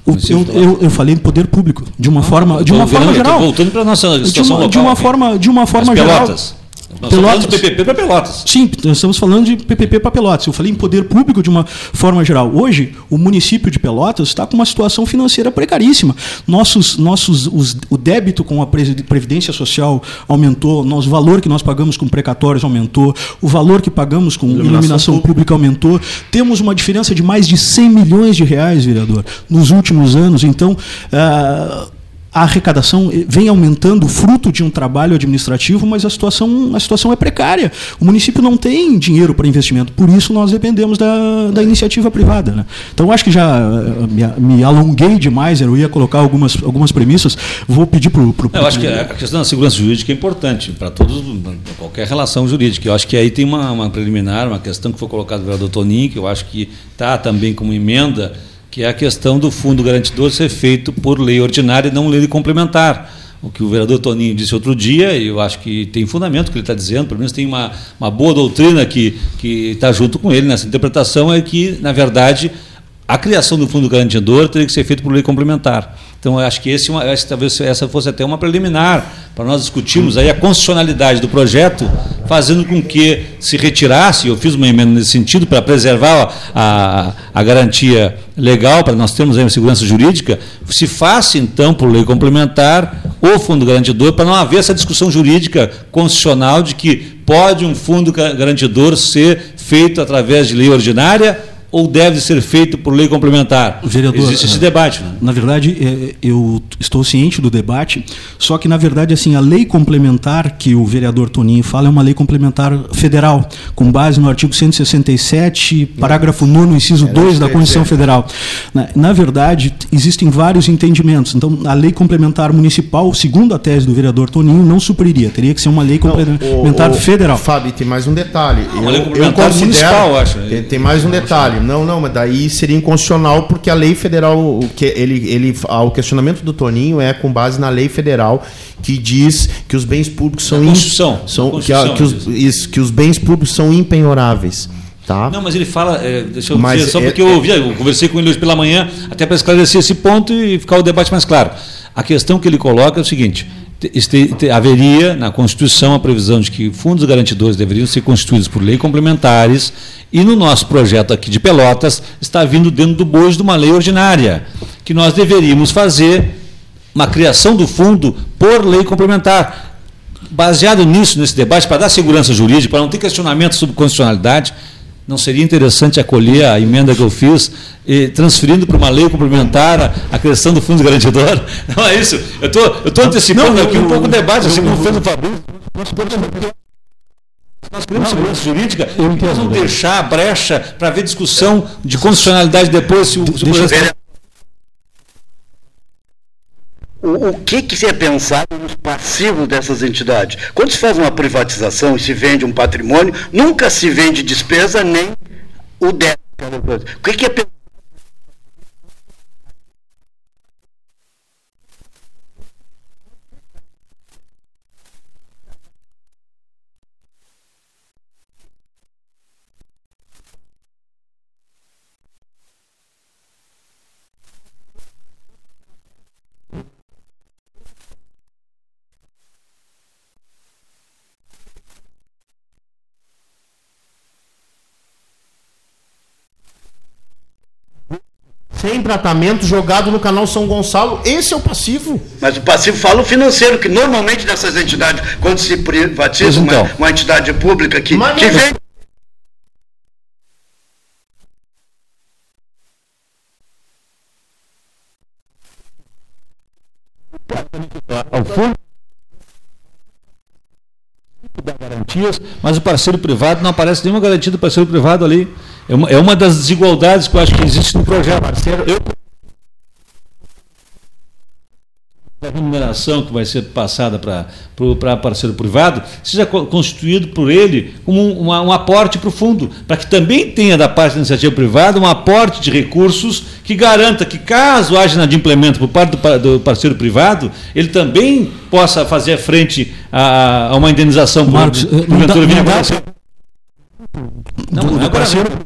o- eu, de eu, eu falei em poder público, de uma forma, de uma forma geral. voltando para nossa de situação uma, de uma forma, de uma forma geral. Pelotas. Nós estamos falando de PPP para Pelotas. Sim, nós estamos falando de PPP para Pelotas. Eu falei em poder público de uma forma geral. Hoje, o município de Pelotas está com uma situação financeira precaríssima. Nossos, nossos, os- o débito com a Previdência Social aumentou, nosso valor que nós pagamos com precatórios aumentou, o valor que pagamos com iluminação, pública. aumentou. Temos uma diferença de mais de 100 milhões de reais, vereador, nos últimos anos. Então, ah, a arrecadação vem aumentando fruto de um trabalho administrativo, mas a situação, a situação é precária. O município não tem dinheiro para investimento, por isso nós dependemos da, da iniciativa privada. Né? Então, acho que já eh, me, me alonguei demais, eu ia colocar algumas, algumas premissas, vou pedir para o. Eu acho que a questão da segurança jurídica é importante para todos, pra qualquer relação jurídica. Eu acho que aí tem uma, uma preliminar, uma questão que foi colocada pelo vereador Toninho, que eu acho que está também como emenda, que é a questão do fundo garantidor ser feito por lei ordinária e não lei complementar. O que o vereador Toninho disse outro dia, e eu acho que tem fundamento o que ele está dizendo, pelo menos tem uma, uma boa doutrina que que está junto com ele nessa interpretação, é que, na verdade, a criação do fundo garantidor teria que ser feita por lei complementar. Então, acho que esse, é talvez essa fosse até uma preliminar para nós discutirmos aí a constitucionalidade do projeto, fazendo com que se retirasse, eu fiz uma emenda nesse sentido, para preservar a, a garantia legal, para nós termos aí uma segurança jurídica, se faça, então, por lei complementar, o fundo garantidor, para não haver essa discussão jurídica constitucional de que pode um fundo ga- garantidor ser feito através de lei ordinária ou deve ser feito por lei complementar? Vereador, Existe esse eh, debate. Né? Na verdade, é, eu estou ciente do debate, só que, na verdade, assim, a lei complementar que o vereador Toninho fala é uma lei complementar federal, com base no artigo 167, parágrafo 9 inciso 2 da Constituição Federal. Na, na verdade, existem vários entendimentos. Então, a lei complementar municipal, segundo a tese do vereador Toninho, não supriria. Teria que ser uma lei complementar O- o- federal. Fábio, tem mais um detalhe. uma lei complementar municipal, eu acho. Tem, tem mais um detalhe. Não, não, mas daí seria inconstitucional porque a lei federal, o que ele, ele, ah, o questionamento do Toninho é com base na lei federal que diz que os bens públicos são in- são que, a- que os, isso, que os bens públicos são impenhoráveis, tá? Não, mas ele fala, é, deixa eu Mas dizer, só é- porque eu ouvi, eu conversei com ele hoje pela manhã, até para esclarecer esse ponto e ficar o debate mais claro. A questão que ele coloca é o seguinte: te- haveria na Constituição a previsão de que fundos garantidores deveriam ser constituídos por lei complementares, e no nosso projeto aqui de Pelotas está vindo dentro do bojo de uma lei ordinária, que nós deveríamos fazer uma criação do fundo por lei complementar. Baseado nisso, nesse debate, para dar segurança jurídica, para não ter questionamento sobre constitucionalidade, não seria interessante acolher a emenda que eu fiz, e, transferindo para uma lei complementar a, criação do fundo garantidor? Não é isso. Eu tô, estou antecipando aqui um pouco o debate, assim como fez o Fabrício. Nós queremos segurança jurídica, nós vamos deixar a brecha para ver discussão de constitucionalidade depois, se o, se o projeto- O, o que, que é pensado nos passivos dessas entidades? Quando se faz uma privatização e se vende um patrimônio, nunca se vende despesa nem o débito. O que, que é pensado? Sem tratamento jogado no canal São Gonçalo. Esse é o passivo. Mas o passivo fala o financeiro, que normalmente nessas entidades, quando se privatiza então. uma, uma entidade pública que, Mas que vem ao fundo dá garantias, mas o parceiro privado não aparece nenhuma garantia do parceiro privado ali. É uma, é uma das desigualdades que eu acho que existe no projeto. Eu, a remuneração que vai ser passada para parceiro privado seja co- constituído por ele como um, um aporte para o fundo, para que também tenha da parte da iniciativa privada um aporte de recursos que garanta que, caso haja inadimplemento por parte do, do parceiro privado, ele também possa fazer frente a, a uma indenização por- Marcos, eh, não dá- porventura vir a não dá- acontecer. Não, do- não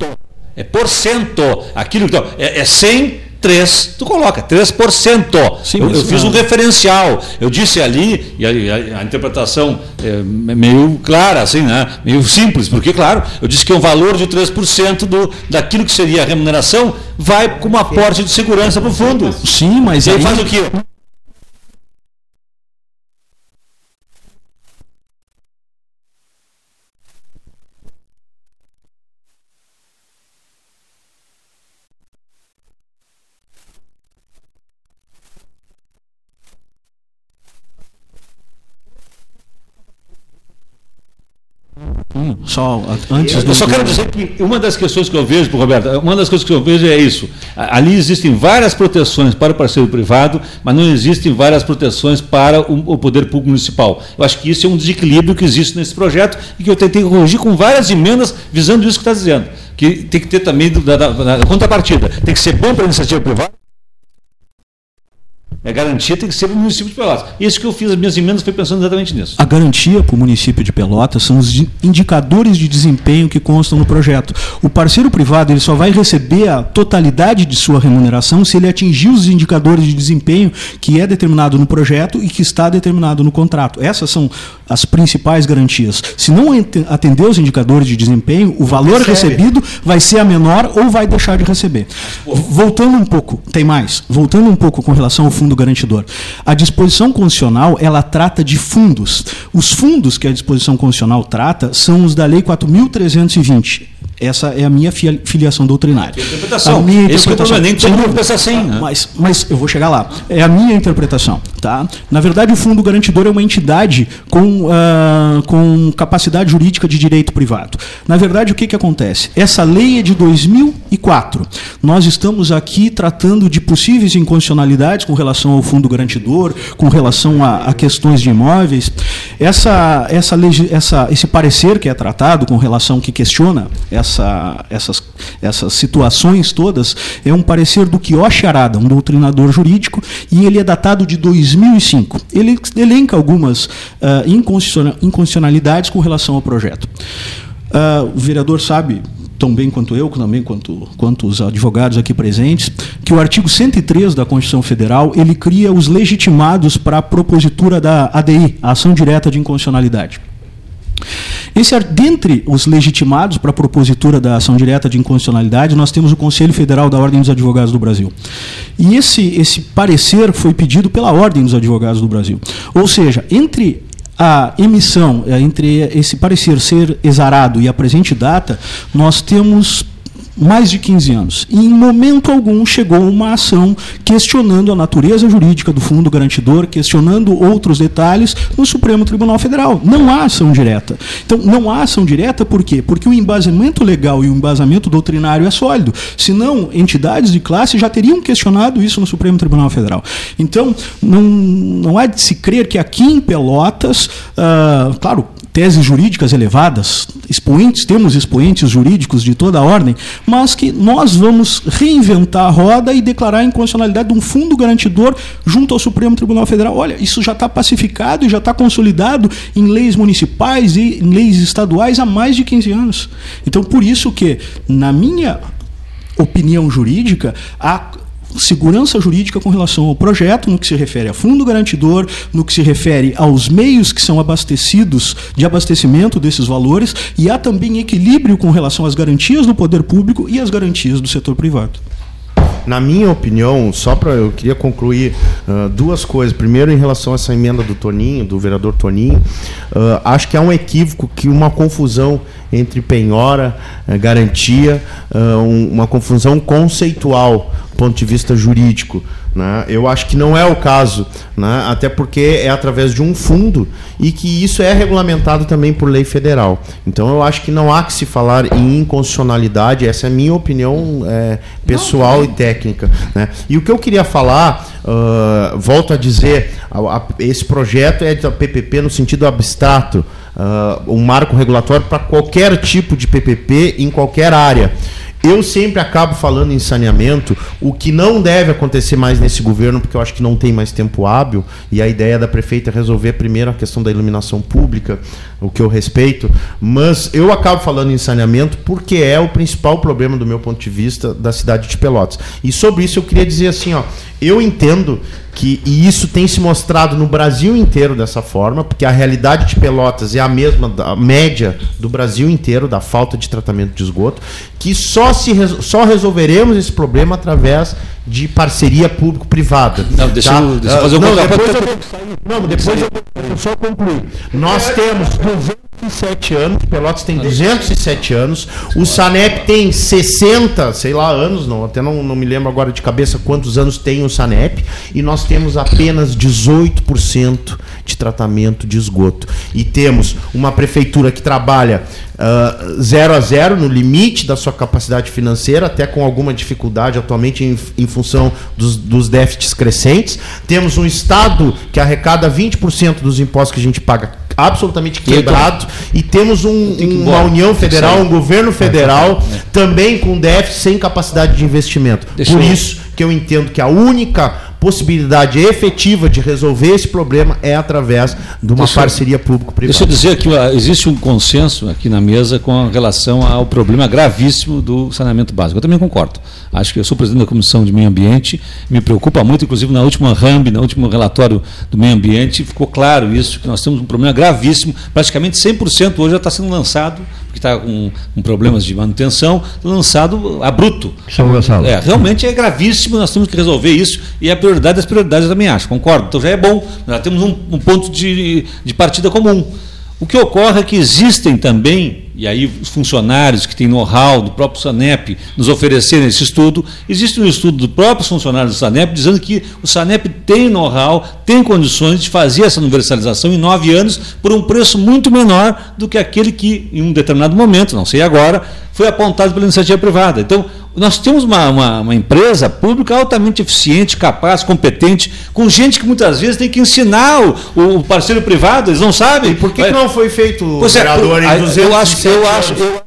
é. É porcento. Aquilo então, é, é 100, 3, tu coloca 3%. Sim, eu, eu fiz um referencial. Eu disse ali, e a, a- a interpretação é meio clara, assim, né? meio simples, porque, claro, eu disse que é um valor de 3% do, daquilo que seria a remuneração vai como aporte de segurança para o fundo. Sim, mas E aí aí faz o quê? Só antes Eu do- só quero dizer que uma das questões que eu vejo, Roberto, uma das coisas que eu vejo é isso. Ali existem várias proteções para o parceiro privado, mas não existem várias proteções para o, o poder público municipal. Eu acho que isso é um desequilíbrio que existe nesse projeto e que eu tentei corrigir com várias emendas visando isso que está dizendo. Que tem que ter também da, da- da contrapartida. Tem que ser bom para a iniciativa privada. É garantia tem que ser para o município de Pelotas. Isso que eu fiz as minhas emendas foi pensando exatamente nisso. A garantia para o município de Pelotas são os di- indicadores de desempenho que constam no projeto. O parceiro privado ele só vai receber a totalidade de sua remuneração se ele atingir os indicadores de desempenho que é determinado no projeto e que está determinado no contrato. Essas são as principais garantias. Se não atender os indicadores de desempenho, o valor recebido vai ser a menor ou vai deixar de receber. Voltando um pouco, tem mais. Voltando um pouco com relação ao fundo garantidor. A disposição constitucional, ela trata de fundos. Os fundos que a disposição constitucional trata são os da Lei 4320. Essa é a minha filiação doutrinária. Interpretação. A minha Esse que é interpretação. problema, nem pensa assim, né? Mas, mas eu vou chegar lá. É a minha interpretação. Tá? Na verdade, o Fundo Garantidor é uma entidade com, ah, com capacidade jurídica de direito privado. Na verdade, o que, que acontece? Essa lei é de 2004. Nós estamos aqui tratando de possíveis inconstitucionalidades com relação ao Fundo Garantidor, com relação a, a questões de imóveis. Essa, essa, essa, esse parecer que é tratado com relação que questiona essa, essas, essas situações todas é um parecer do Kiyoshi Arada, um doutrinador jurídico, e ele é datado de 2005. Ele elenca algumas inconstituciona- inconstitucionalidades com relação ao projeto. Ah, o vereador sabe tão bem quanto eu, também quanto, quanto os advogados aqui presentes, que o artigo 103 da Constituição Federal ele cria os legitimados para a propositura da ADI, a ação direta de inconstitucionalidade. Esse, dentre os legitimados para a propositura da ação direta de inconstitucionalidade, nós temos o Conselho Federal da Ordem dos Advogados do Brasil. E esse, esse parecer foi pedido pela Ordem dos Advogados do Brasil. Ou seja, entre a emissão, eh, entre esse parecer ser exarado e a presente data, nós temos mais de 15 anos. E em momento algum chegou uma ação questionando a natureza jurídica do fundo garantidor, questionando outros detalhes no Supremo Tribunal Federal. Não há ação direta. Então, não há ação direta por quê? Porque o embasamento legal e o embasamento doutrinário é sólido. Senão, entidades de classe já teriam questionado isso no Supremo Tribunal Federal. Então, não, não há de se crer que aqui em Pelotas, ah, claro, teses jurídicas elevadas, expoentes, temos expoentes jurídicos de toda a ordem, mas que nós vamos reinventar a roda e declarar a inconstitucionalidade de um fundo garantidor junto ao Supremo Tribunal Federal. Olha, isso já está pacificado e já está consolidado em leis municipais e em leis estaduais há mais de 15 anos. Então, por isso que, na minha opinião jurídica, a segurança jurídica com relação ao projeto, no que se refere a fundo garantidor, no que se refere aos meios que são abastecidos de abastecimento desses valores, e há também equilíbrio com relação às garantias do poder público e às garantias do setor privado. Na minha opinião, só para eu queria concluir uh, duas coisas. Primeiro, em relação a essa emenda do Toninho, do vereador Toninho, uh, acho que é um equívoco que uma confusão entre penhora, uh, garantia, um, uma confusão conceitual do ponto de vista jurídico. Né? Eu acho que não é o caso, né? até porque é através de um fundo e que isso é regulamentado também por lei federal. Então eu acho que não há que se falar em inconstitucionalidade, essa é a minha opinião é, pessoal não, e técnica. Né? E o que eu queria falar, uh, volto a dizer, a, a, esse projeto é da PPP no sentido abstrato, uh, um marco regulatório para qualquer tipo de PPP em qualquer área. Eu sempre acabo falando em saneamento, o que não deve acontecer mais nesse governo, porque eu acho que não tem mais tempo hábil, e a ideia da prefeita é resolver primeiro a questão da iluminação pública, o que eu respeito, mas eu acabo falando em saneamento porque é o principal problema do meu ponto de vista da cidade de Pelotas. E sobre isso eu queria dizer assim, ó, eu entendo que e isso tem se mostrado no Brasil inteiro dessa forma, porque a realidade de Pelotas é a mesma da média do Brasil inteiro da falta de tratamento de esgoto, que só se só resolveremos esse problema através de parceria público-privada. Não, deixa, tá? eu, deixa eu fazer um não, depois eu, não, depois eu, eu só concluir. Nós temos 207 anos, Pelotas tem 207 anos, o Sanep tem 60, sei lá, anos, não, até não, não me lembro agora de cabeça quantos anos tem o Sanep, e nós temos apenas 18% de tratamento de esgoto. E temos uma prefeitura que trabalha uh, zero a zero, no limite da sua capacidade financeira, até com alguma dificuldade atualmente em, em função dos, dos déficits crescentes. Temos um Estado que arrecada 20% dos impostos que a gente paga absolutamente quebrado e temos um, uma União Federal, um governo federal também com déficit sem capacidade de investimento. Por isso que eu entendo que a única possibilidade efetiva de resolver esse problema é através de uma deixa, parceria público-privada. Deixa eu dizer que existe um consenso aqui na mesa com relação ao problema gravíssimo do saneamento básico. Eu também concordo. Acho que eu sou presidente da Comissão de Meio Ambiente, me preocupa muito, inclusive na última RAMB, no último relatório do meio ambiente, ficou claro isso, que nós temos um problema gravíssimo, praticamente 100% hoje já está sendo lançado, porque está com, com, problemas de manutenção, lançado a bruto. São Gonçalo. É, realmente é gravíssimo, nós temos que resolver isso, e a prioridade das prioridades eu também acho, concordo. Então já é bom, nós temos um, um ponto de, de partida comum. O que ocorre é que existem também, e aí os funcionários que têm know-how do próprio SANEP nos oferecerem esse estudo, existe um estudo do próprio funcionário do SANEP dizendo que o SANEP tem know-how, tem condições de fazer essa universalização em nove anos por um preço muito menor do que aquele que, em um determinado momento, não sei agora, foi apontado pela iniciativa privada. Então, nós temos uma, uma, uma, empresa pública altamente eficiente, capaz, competente, com gente que muitas vezes tem que ensinar o, o parceiro privado, eles não sabem. E por que, que não foi feito, pois é, vereador, em 200 Eu acho que eu acho. Eu,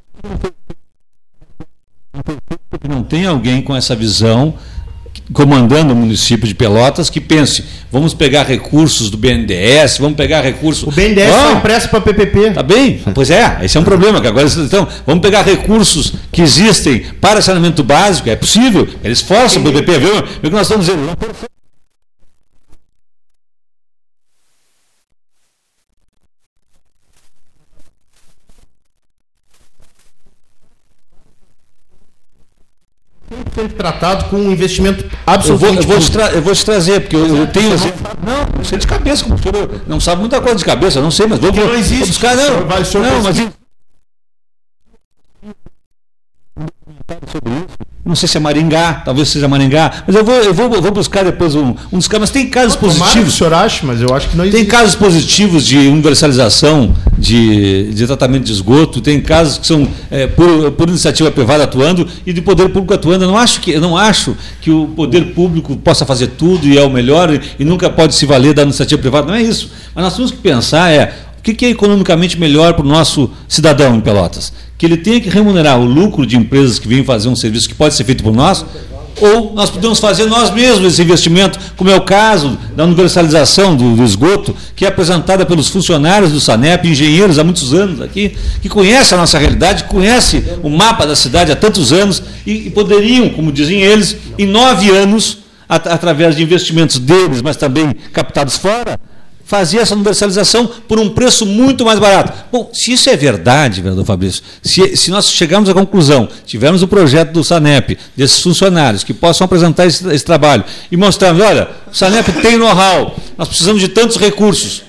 não tem alguém com essa visão comandando o município de Pelotas que pense, vamos pegar recursos do BNDES, vamos pegar recursos. O BNDES está impresso para PPP. Tá bem? Pois é, esse é um problema que agora então vamos pegar recursos que existem para saneamento básico, é possível. Eles forçam o PPP, viu? Viu que nós estamos dizendo? Ser tratado com um investimento absolutamente. Eu vou, eu vou, te, eu vou te trazer, porque eu, eu tenho. Assim, não, não sei de cabeça, como não sabe muita coisa de cabeça, não sei, mas vou, não existe. Vou buscar, não. Vai, não, mas. Sobre isso. Não sei se é Maringá, talvez seja Maringá, mas eu vou, eu vou, eu vou buscar depois um, um dos casos. Mas tem casos positivos. o senhor acha, mas eu acho que não existe. Tem casos positivos de universalização de, de tratamento de esgoto, tem casos que são é, por, por, iniciativa privada atuando e de poder público atuando. Eu não acho que, eu não acho que o poder público possa fazer tudo e é o melhor e, e nunca pode se valer da iniciativa privada. Não é isso. Mas nós temos que pensar é o que é economicamente melhor para o nosso cidadão em Pelotas? que ele tenha que remunerar o lucro de empresas que vêm fazer um serviço que pode ser feito por nós, Ou nós podemos fazer nós mesmos esse investimento, como é o caso da universalização do, do esgoto, que é apresentada pelos funcionários do SANEP, engenheiros há muitos anos aqui, que conhecem a nossa realidade, conhecem o mapa da cidade há tantos anos e, e poderiam, como dizem eles, em nove anos, at através de investimentos deles, mas também captados fora, fazer essa universalização por um preço muito mais barato. Bom, se isso é verdade, vereador Fabrício, se, se nós chegarmos à conclusão, tivermos o projeto do SANEP, desses funcionários que possam apresentar esse, esse trabalho e mostrarmos, olha, o SANEP tem know-how, nós precisamos de tantos recursos,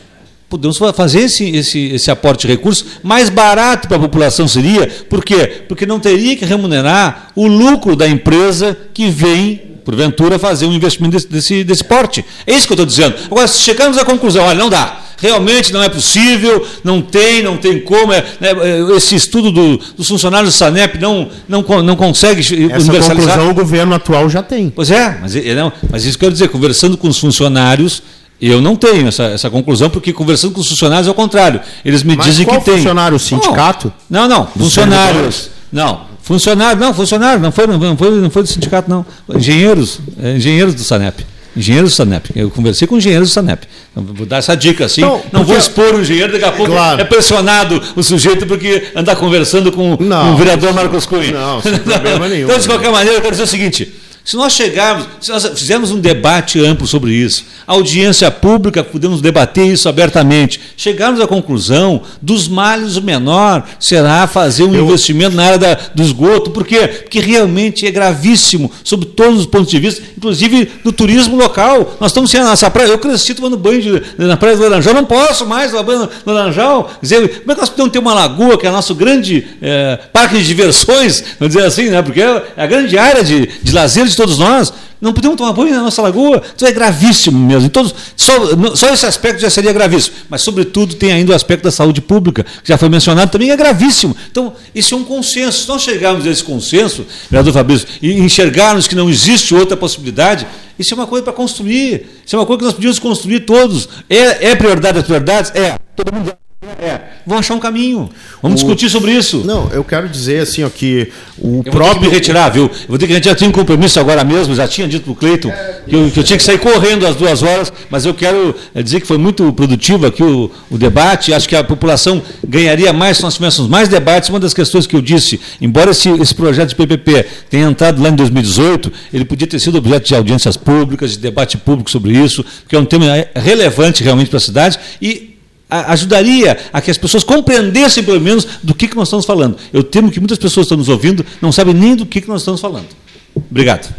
podemos fazer esse, esse, esse aporte de recursos mais barato para a população seria, por quê? Porque não teria que remunerar o lucro da empresa que vem porventura, fazer um investimento desse, desse, desse porte. É isso que eu estou dizendo. Agora, se chegamos à conclusão, olha, não dá. Realmente não é possível, não tem, não tem como. É, né, é, esse estudo do, dos funcionários do SANEP não, não, não consegue Essa universalizar. conclusão o governo atual já tem. Pois é, mas, não, mas isso que eu quero dizer, conversando com os funcionários, eu não tenho essa, essa conclusão, porque conversando com os funcionários é o contrário. Eles me Mas dizem que tem. funcionário? O sindicato? Não, não. Funcionários. Não. Funcionário, não, funcionário, não foi, não foi, não foi do sindicato, não. Engenheiros, é, engenheiros do SANEP. Engenheiros do SANEP. Eu conversei com engenheiros do SANEP. Então, vou dar essa dica assim. Então, não vou expor o engenheiro, daqui a pouco claro. é pressionado o sujeito porque andar conversando com, com o vereador Marcos Cunha. Não, sem problema nenhum. Então, de qualquer maneira, eu quero dizer o seguinte: se nós chegarmos, se nós fizermos um debate amplo sobre isso, audiência pública, podemos debater isso abertamente, chegarmos à conclusão dos males o menor será fazer um Eu... investimento na área da, do esgoto, por quê? Porque realmente é gravíssimo, sob todos os pontos de vista, inclusive do turismo local. Nós estamos sendo nessa praia, eu cresci tomando banho de, na praia do Laranjal, não posso mais tomar banho no Laranjal. Dizer, como é que nós podemos ter uma lagoa, que é nosso grande é, parque de diversões, vamos dizer assim, né? porque é a grande área de, de lazer de todos nós, não podemos tomar banho na nossa lagoa. Isso é gravíssimo mesmo. Então, só, só esse aspecto já seria gravíssimo. Mas, sobretudo, tem ainda o aspecto da saúde pública, que já foi mencionado, também é gravíssimo. Então, isso é um consenso. Se nós chegarmos a esse consenso, vereador Fabrício, e enxergarmos que não existe outra possibilidade, isso é uma coisa para construir. Isso é uma coisa que nós podíamos construir todos. É, é prioridade das prioridades? É. Todo mundo é, vão achar um caminho. Vamos o... discutir sobre isso. Não, eu quero dizer assim ó, que o eu próprio. Vou ter que me retirar, viu? Eu vou ter que retirar. Tenho um compromisso agora mesmo, já tinha dito para o Cleiton que eu, que eu, tinha que sair correndo às duas horas, mas eu quero eh, dizer que foi muito produtivo aqui o, o debate. Acho que a população ganharia mais se nós tivéssemos mais debates. Uma das questões que eu disse, embora esse, esse projeto de PPP tenha entrado lá em 2018, ele podia ter sido objeto de audiências públicas, de debate público sobre isso, porque é um tema relevante realmente para a cidade e ajudaria a que as pessoas compreendessem, pelo menos, do que, que nós estamos falando. Eu temo que muitas pessoas que estão nos ouvindo não sabem nem do que, que nós estamos falando. Obrigado.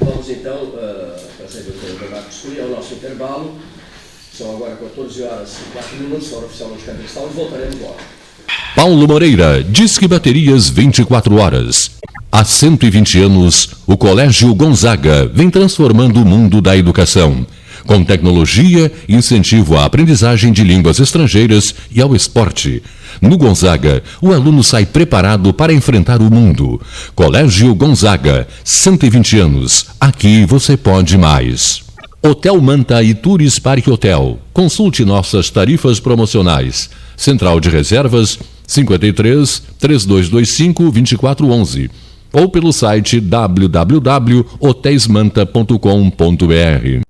Vamos então uh, trazer o doutor Marcos Cunha ao nosso intervalo. São agora 14 horas e 4 minutos, hora oficial de Cristal, e voltaremos logo. Paulo Moreira, Disque Baterias 24 horas. Há 120 anos, o Colégio Gonzaga vem transformando o mundo da educação com tecnologia, incentivo à aprendizagem de línguas estrangeiras e ao esporte. No Gonzaga, o aluno sai preparado para enfrentar o mundo. Colégio Gonzaga, 120 anos. Aqui você pode mais. Hotel Manta e Tours Parque Hotel. Consulte nossas tarifas promocionais. Central de Reservas 53 3225 2411 ou pelo site www.hotelsmanta.com.br.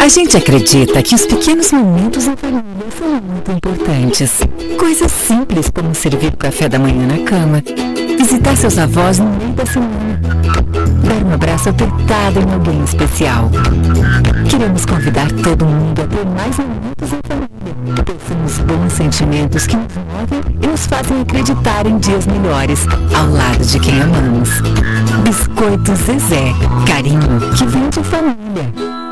A gente acredita que os pequenos momentos na família são muito importantes. Coisas simples como servir o café da manhã na cama, visitar seus avós no meio da semana, dar um abraço apertado em alguém especial. Queremos convidar todo mundo a ter mais momentos em família, pois são os bons sentimentos que nos movem e nos fazem acreditar em dias melhores ao lado de quem amamos. Biscoito Zezé, carinho que vem de família.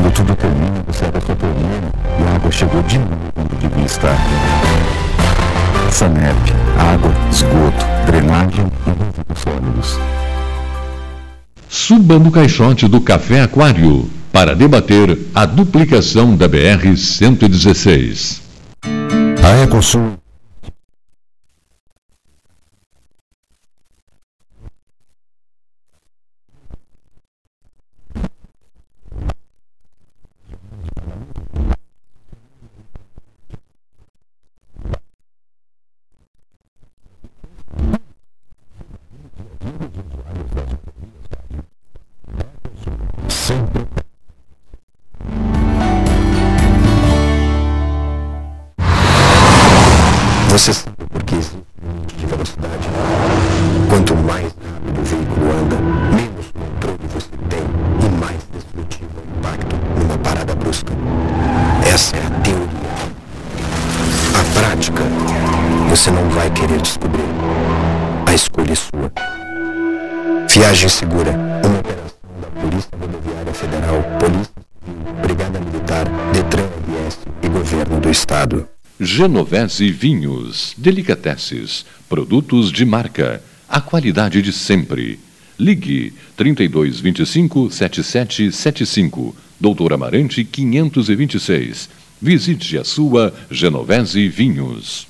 quando tudo termina, você abre a sua torneira e a água chegou de novo onde devia estar. Sanep, água, esgoto, drenagem e resíduos sólidos. Suba no caixote do Café Aquário para debater a duplicação da BR-116. A Ecosul Viagem segura, uma operação da Polícia Rodoviária Federal, Polícia Civil, Brigada Militar, Detran RS e Governo do Estado. Genovese Vinhos, Delicateces, produtos de marca, a qualidade de sempre. Ligue 3225 7775, Doutor Amarante 526. Visite a sua Genovese Vinhos.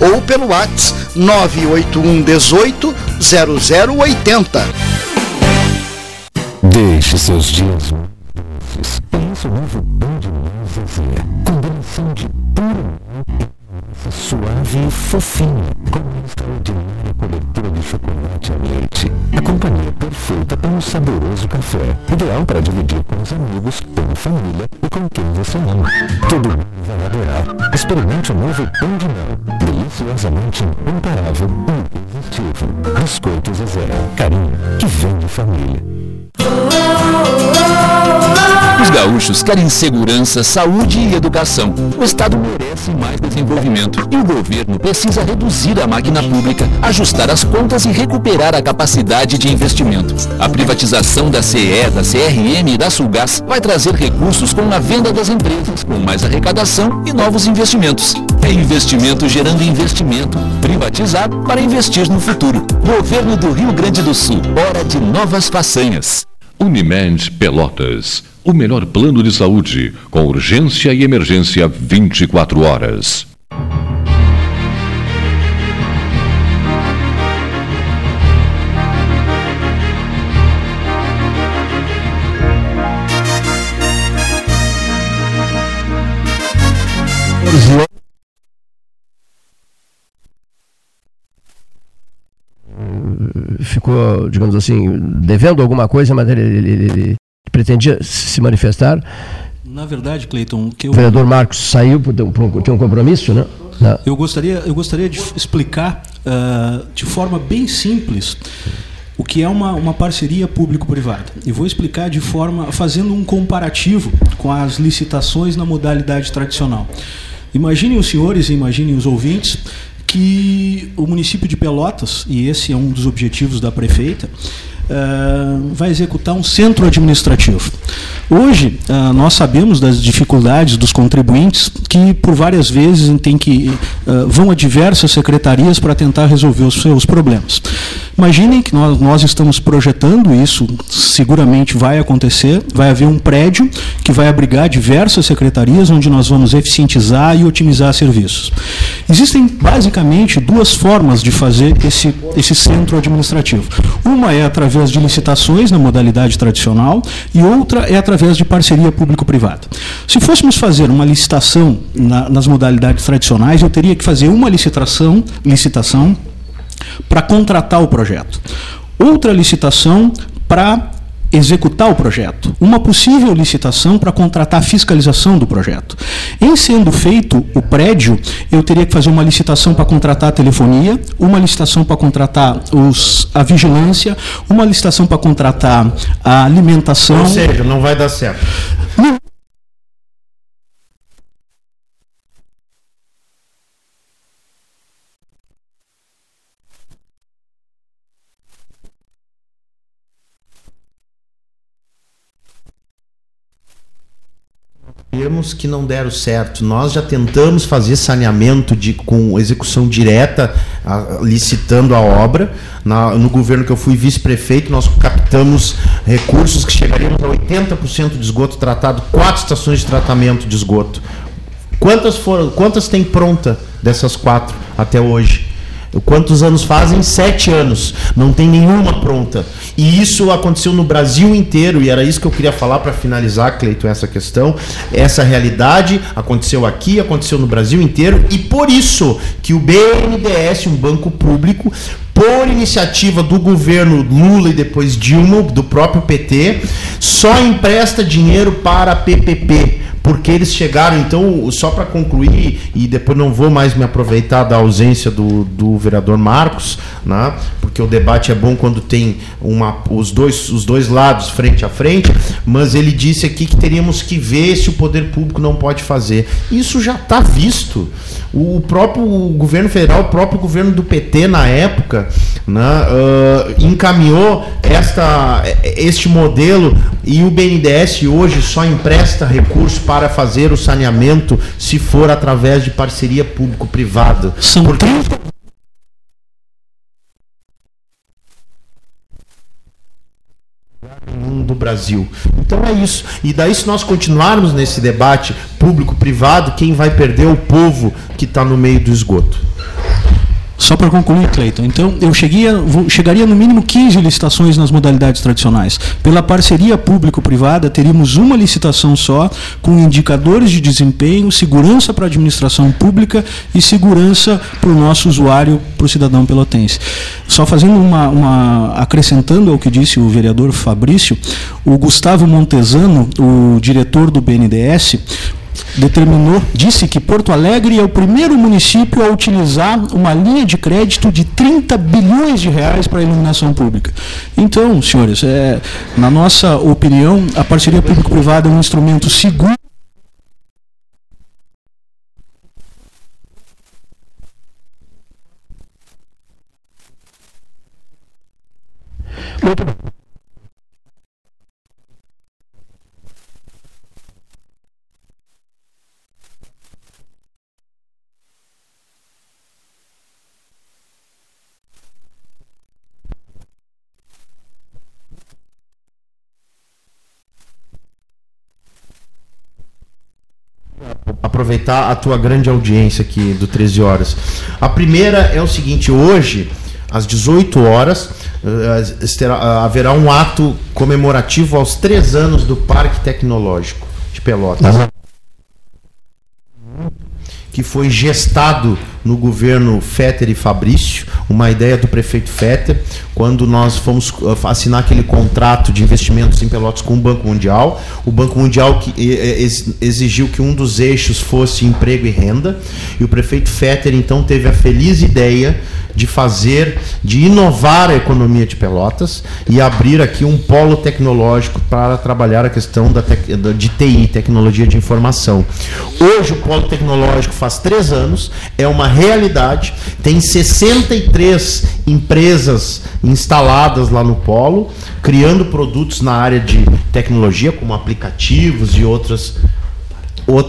ou pelo WhatsApp 981 18 0080. Deixe seus dias doces. Conheça o novo Band Zezé. Combinação de puro suave e fofinho. Com uma extraordinária cobertura de chocolate a leite. A companhia perfeita para um saboroso café. Ideal para dividir com os amigos, com a família e com quem você ama. Todo mundo vai adorar. Experimente o novo Pão de Mel. Deliciosamente incomparável e irresistível. Biscoito Zezé. Carinho que vem de família. Os gaúchos querem segurança, saúde e educação. O Estado merece mais desenvolvimento e o governo precisa reduzir a máquina pública, ajustar as contas e recuperar a capacidade de investimento. A privatização da CE, da CRM e da Sulgás vai trazer recursos com a venda das empresas, com mais arrecadação e novos investimentos. É investimento gerando investimento. Privatizar para investir no futuro. Governo do Rio Grande do Sul. Hora de novas façanhas. Unimed Pelotas. O melhor plano de saúde, com urgência e emergência 24 horas. Ficou, digamos assim, devendo alguma coisa, mas ele, ele, ele pretendia se manifestar. Na verdade, Cleiton, que eu... O vereador Marcos saiu, por, por, tinha um compromisso, né? Não. Eu gostaria, eu gostaria de explicar uh, de forma bem simples o que é uma, uma parceria público-privada. E vou explicar de forma fazendo um comparativo com as licitações na modalidade tradicional. Imaginem os senhores e imaginem os ouvintes que o município de Pelotas, e esse é um dos objetivos da prefeita, uh, vai executar um centro administrativo. Hoje, uh, nós sabemos das dificuldades dos contribuintes que, por várias vezes, tem que, uh, vão a diversas secretarias para tentar resolver os seus problemas. Imaginem que nós, nós estamos projetando isso, seguramente vai acontecer, vai haver um prédio que vai abrigar diversas secretarias, onde nós vamos eficientizar e otimizar serviços. Existem, basicamente, duas formas de fazer esse, esse centro administrativo. Uma é através de licitações na modalidade tradicional e outra é através através de parceria público-privada. Se fôssemos fazer uma licitação na, nas modalidades tradicionais, eu teria que fazer uma licitação, licitação para contratar o projeto, outra licitação para executar o projeto, uma possível licitação para contratar a fiscalização do projeto. Em sendo feito o prédio, eu teria que fazer uma licitação para contratar a telefonia, uma licitação para contratar os, a vigilância, uma licitação para contratar a alimentação. Ou seja, não vai dar certo. Não, termos que não deram certo. Nós já tentamos fazer saneamento de, com execução direta, a, licitando a obra. Na, no governo que eu fui vice-prefeito, nós captamos recursos que chegaríamos a 80% de esgoto tratado, quatro estações de tratamento de esgoto. Quantas foram? Quantas tem pronta dessas quatro até hoje? Quantos anos fazem? Sete anos. Não tem nenhuma pronta. E isso aconteceu no Brasil inteiro, e era isso que eu queria falar para finalizar, Cleiton, essa questão. Essa realidade aconteceu aqui, aconteceu no Brasil inteiro, e por isso que o BNDES, um banco público, por iniciativa do governo Lula e depois Dilma, do próprio PT, só empresta dinheiro para PPP porque eles chegaram, então, só para concluir, e depois não vou mais me aproveitar da ausência do, do vereador Marcos, né, porque o debate é bom quando tem uma, os, dois, os dois lados frente a frente, mas ele disse aqui que teríamos que ver se o poder público não pode fazer. Isso já está visto. O próprio governo federal, o próprio governo do PT na época, né, uh, encaminhou esta, este modelo e o BNDES hoje só empresta recursos para fazer o saneamento se for através de parceria público-privada. São Porque... 30 do Brasil. Então é isso. E daí, se nós continuarmos nesse debate público-privado, quem vai perder é o povo que está no meio do esgoto. Só para concluir, Cleiton, então eu cheguei a, vou, chegaria no mínimo 15 licitações nas modalidades tradicionais. Pela parceria público-privada, teríamos uma licitação só, com indicadores de desempenho, segurança para a administração pública e segurança para o nosso usuário, para o cidadão pelotense. Só fazendo uma, uma. acrescentando ao que disse o vereador Fabrício, o Gustavo Montesano, o diretor do BNDES, determinou, disse que Porto Alegre é o primeiro município a utilizar uma linha de crédito de 30 bilhões de reais para a iluminação pública. Então, senhores, é, na nossa opinião, a parceria público-privada é um instrumento seguro Muito bom. Aproveitar a tua grande audiência aqui do 13 horas. A primeira é o seguinte, hoje, às 18 horas, uh, haverá um ato comemorativo aos três anos do Parque Tecnológico de Pelotas. Que foi gestado no governo Fetter e Fabrício, uma ideia do prefeito Fetter, quando nós fomos uh, assinar aquele contrato de investimentos em Pelotas com o Banco Mundial. O Banco Mundial que, eh, ex- exigiu que um dos eixos fosse emprego e renda, e o prefeito Fetter então teve a feliz ideia de fazer, de inovar a economia de Pelotas e abrir aqui um polo tecnológico para trabalhar a questão da tec- de TI, tecnologia de informação. Hoje o polo tecnológico faz três anos, é uma realidade, tem 63 empresas instaladas lá no polo, criando produtos na área de tecnologia, como aplicativos e outras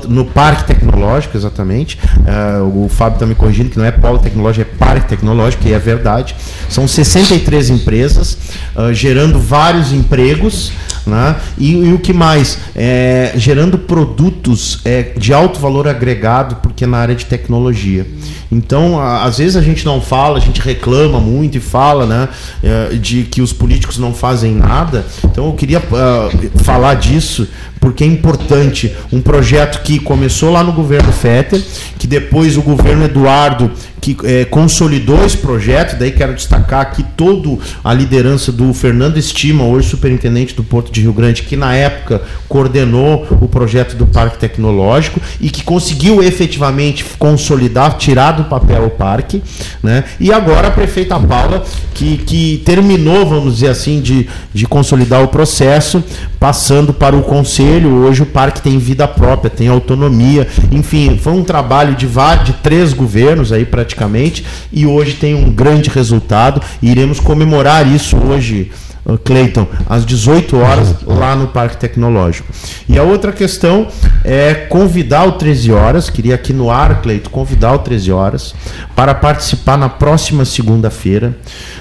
no Parque Tecnológico, exatamente. Ah, o Fábio está me corrigindo que não é polo tecnológico, é Parque Tecnológico, e é verdade. São 63 empresas, ah, gerando vários empregos. Né? E, e o que mais? É, gerando produtos é, de alto valor agregado, porque é na área de tecnologia. Então, às vezes a gente não fala, a gente reclama muito e fala né, eh, de que os políticos não fazem nada. Então, eu queria ah, falar disso porque é importante um projeto que começou lá no governo Fetter, que depois o governo Eduardo que eh, consolidou esse projeto, daí quero destacar aqui toda a liderança do Fernando Estima, hoje superintendente do Porto de Rio Grande, que na época coordenou o projeto do Parque Tecnológico e que conseguiu efetivamente consolidar, tirar do papel o parque, né? E agora a prefeita Paula, que, que terminou, vamos dizer assim, de, de consolidar o processo, passando para o conselho. Hoje o parque tem vida própria, tem autonomia. Enfim, foi um trabalho de, de três governos aí praticamente, e hoje tem um grande resultado. E iremos comemorar isso hoje. Uh, Cleiton, às 18 horas, lá no Parque Tecnológico. E a outra questão é convidar o 13 horas, queria aqui no ar, Cleiton, convidar o 13 horas para participar na próxima segunda-feira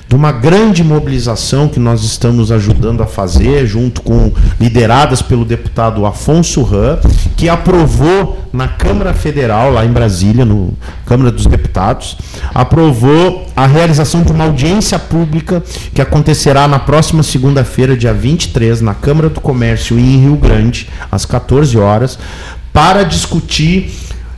de uma grande mobilização que nós estamos ajudando a fazer, junto com lideradas pelo deputado Afonso Ram, que aprovou na Câmara Federal, lá em Brasília, no Câmara dos Deputados, aprovou a realização de uma audiência pública que acontecerá na próxima segunda-feira, dia 23, na Câmara do Comércio em Rio Grande, às 14 horas, para discutir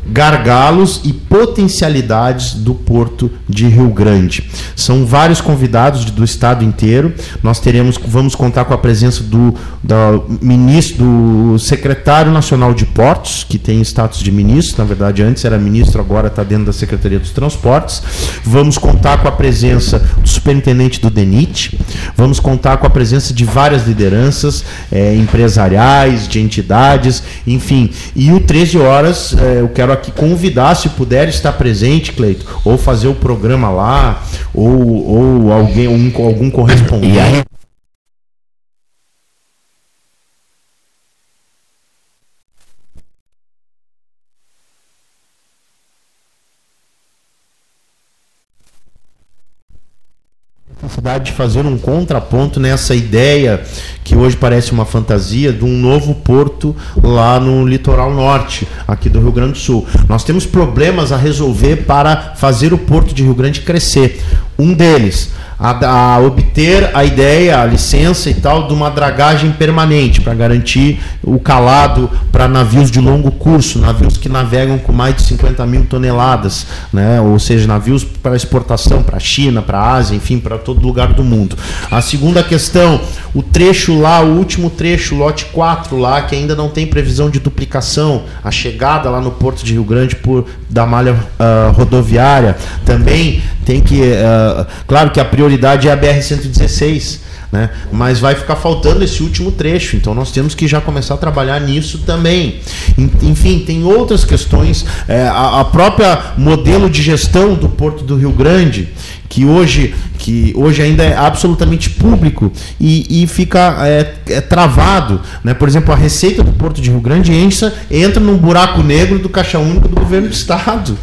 gargalos e potencialidades do Porto de Rio Grande. São vários convidados do estado inteiro. Nós teremos, vamos contar com a presença do, da ministro, do secretário nacional de portos, que tem status de ministro, na verdade antes era ministro, agora está dentro da Secretaria dos Transportes. Vamos contar com a presença do superintendente do DENIT. Vamos contar com a presença de várias lideranças eh, empresariais, de entidades, enfim. E o 13 horas, eh, eu quero aqui convidar, se puder estar presente, Cleito, ou fazer o programa lá, ou, ou alguém, um- algum correspondente. De fazer um contraponto nessa ideia que hoje parece uma fantasia de um novo porto lá no litoral norte, aqui do Rio Grande do Sul. Nós temos problemas a resolver para fazer o porto de Rio Grande crescer. Um deles, a, a obter a ideia, a licença e tal de uma dragagem permanente para garantir o calado para navios de longo curso, navios que navegam com mais de 50 mil toneladas, né? ou seja, navios para exportação para a China, para a Ásia, enfim, para todo lugar do mundo. A segunda questão, o trecho lá, o último trecho, lote 4 lá, que ainda não tem previsão de duplicação, a chegada lá no Porto de Rio Grande por da malha ah, rodoviária, também tem que, ah, claro que a prioridade é a BR-116, né? Mas vai ficar faltando esse último trecho, então nós temos que já começar a trabalhar nisso também. En- Enfim, tem outras questões. é, a, a própria modelo de gestão do Porto do Rio Grande, que hoje, que hoje ainda é absolutamente público e, e fica é, é, travado. Né? Por exemplo, a receita do Porto de Rio Grande entra, entra num buraco negro do Caixa Único do governo do Estado.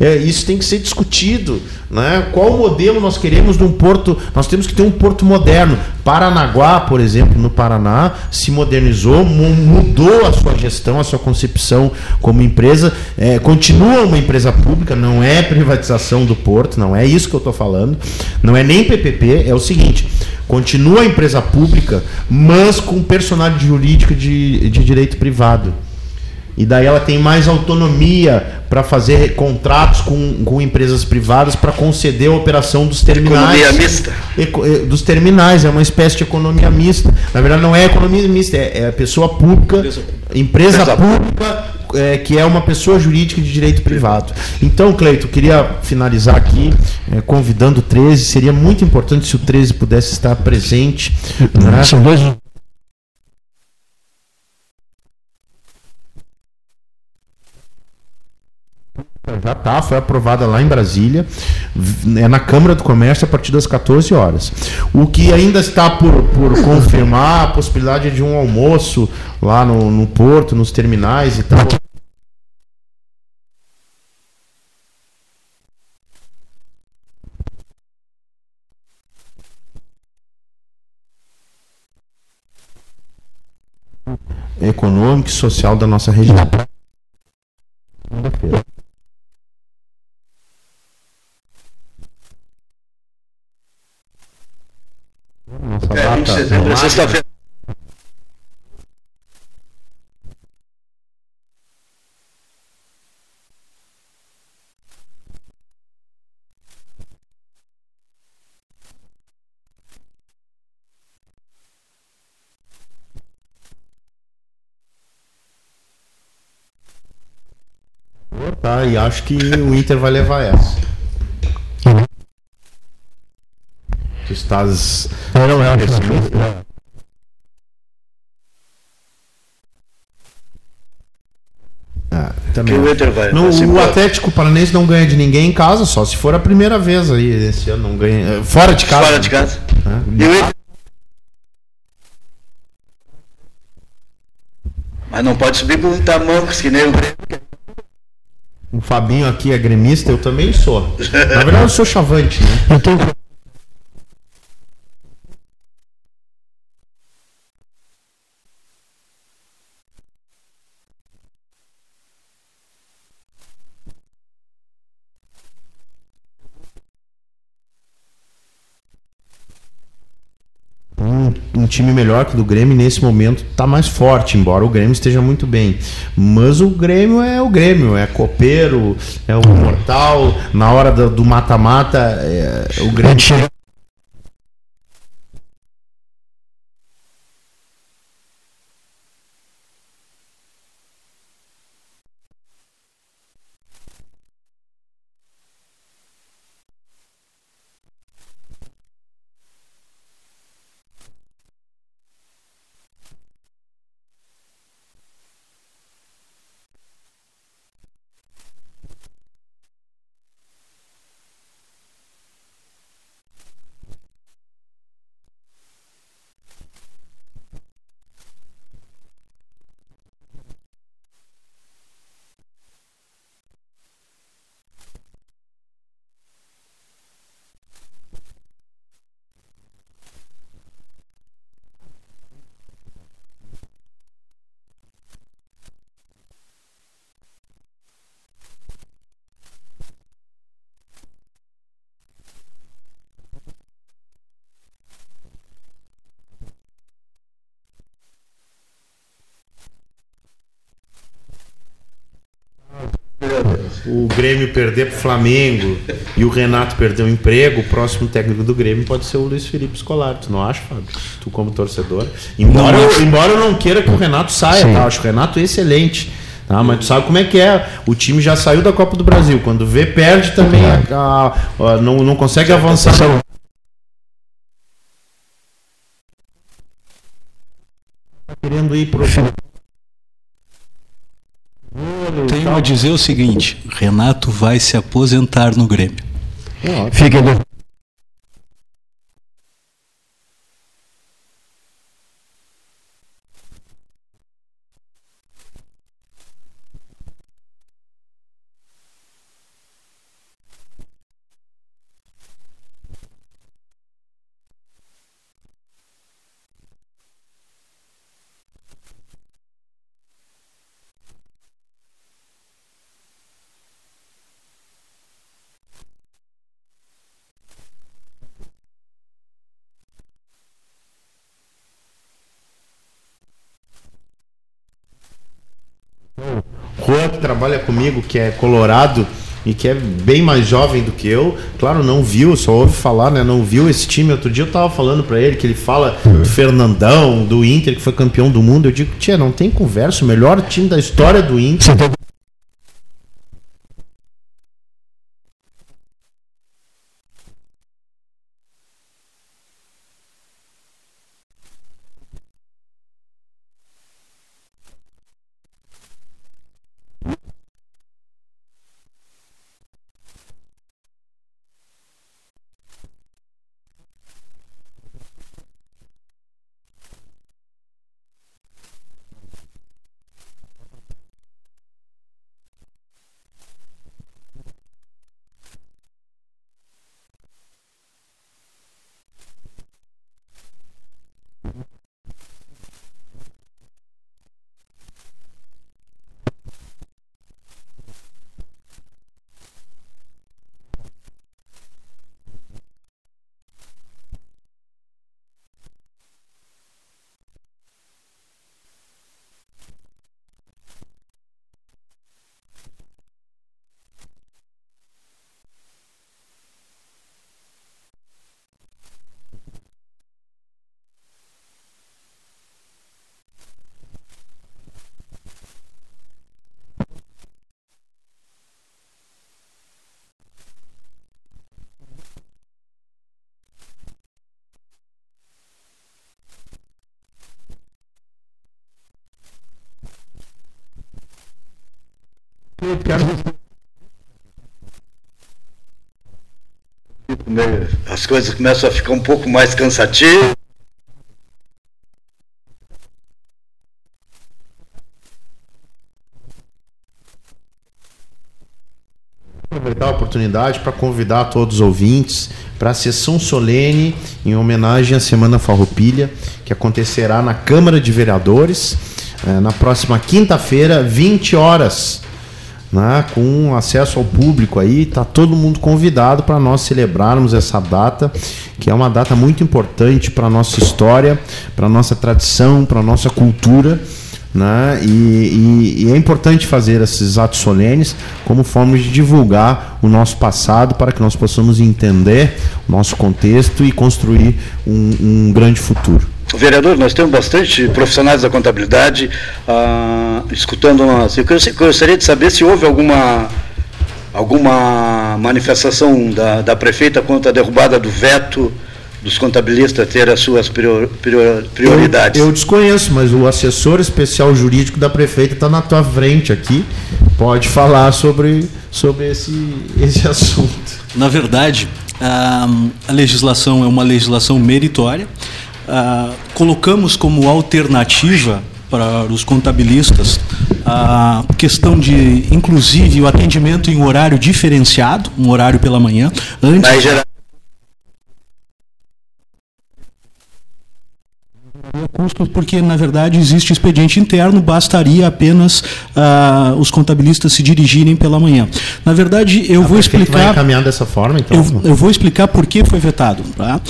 É, isso tem que ser discutido. Né? Qual modelo nós queremos de um porto? Nós temos que ter um porto moderno. Paranaguá, por exemplo, no Paraná, se modernizou, mu- mudou a sua gestão, a sua concepção como empresa. É, continua uma empresa pública, não é privatização do porto, não é isso que eu estou falando. Não é nem PPP, é o seguinte. Continua a empresa pública, mas com personalidade jurídica de, de direito privado. E daí ela tem mais autonomia para fazer contratos com, com empresas privadas para conceder a operação dos terminais. Economia mista. Eh, dos terminais, é uma espécie de economia mista. Na verdade, não é economia mista, é, é pessoa pública, empresa Empresa pública, é, que é uma pessoa jurídica de direito privado. Então, Cleito, eu queria finalizar aqui eh, convidando o 13. Seria muito importante se o 13 pudesse estar presente. né? São dois. Já tá, foi aprovada lá em Brasília, é na Câmara do Comércio a partir das 14 horas. O que ainda está por, por confirmar a possibilidade de um almoço lá no, no porto, nos terminais e tal. Econômico e social da nossa região. Nossa É, 20 de data setembro, é mágica. Sexta-feira. Tá, e acho que o Inter vai levar essa. Tu estás. Eu não acho. Ah, também. Que o Inter vai- Não, vai se o. Atlético Paranense não ganha de ninguém em casa, só se for a primeira vez aí esse ano. Não ganha. eh, Fora de casa. Fora de casa. né? E Mas não pode subir por um tamancos que nem o Grêmio. O Fabinho aqui é gremista, eu também sou. Na verdade, eu sou chavante, né? Eu tenho. Time melhor que o do Grêmio nesse momento está mais forte, embora o Grêmio esteja muito bem. Mas o Grêmio é o Grêmio, é copeiro, é o mortal. Na hora do mata-mata, é, o Grêmio chega. o Grêmio perder pro Flamengo e o Renato perder o emprego, o próximo técnico do Grêmio pode ser o Luiz Felipe Scolari. Tu não acha, Fábio? Tu como torcedor. Embora, Não eu, embora eu não queira que o Renato saia, Sim. tá? Acho o Renato excelente. Tá? Mas tu sabe como é que é. O time já saiu da Copa do Brasil. Quando vê, perde também. a- a- a- não, não consegue avançar. Tá querendo ir pro. Tenho a dizer o seguinte: Renato vai se aposentar no Grêmio. Fiquem comigo, que é colorado e que é bem mais jovem do que eu, claro, não viu, só ouve falar, né? Não viu esse time. Outro dia eu tava falando para ele que ele fala do Fernandão, do Inter, que foi campeão do mundo. Eu digo, tia, não tem conversa, o melhor time da história do Inter. As coisas começam a ficar um pouco mais cansativas. aproveitar a oportunidade para convidar todos os ouvintes para a sessão solene em homenagem à Semana Farroupilha, que acontecerá na Câmara de Vereadores eh, na próxima quinta-feira, 20 horas, né, com acesso ao público aí, tá todo mundo convidado para nós celebrarmos essa data, que é uma data muito importante para a nossa história, para a nossa tradição, para a nossa cultura. Né? E, e- e é importante fazer esses atos solenes como forma de divulgar o nosso passado para que nós possamos entender o nosso contexto e construir um, um grande futuro. Vereador, nós temos bastante profissionais da contabilidade ah, escutando nós. Eu gostaria- gostaria de saber se houve alguma, alguma manifestação da, da prefeita contra a derrubada do veto dos contabilistas ter as suas prior- prior- prioridades. Eu, eu desconheço, mas o assessor especial jurídico da prefeita está na tua frente aqui. Pode falar sobre, sobre esse, esse assunto. Na verdade, a, a legislação é uma legislação meritória. Ah, colocamos como alternativa para os contabilistas a questão de, inclusive, o atendimento em horário diferenciado, um horário pela manhã, antes. custos porque na verdade existe expediente interno bastaria apenas ah, os contabilistas se dirigirem pela manhã na verdade eu vou prefeita vai explicar encaminhar dessa forma, então? eu, eu vou explicar por que foi vetado. Tá?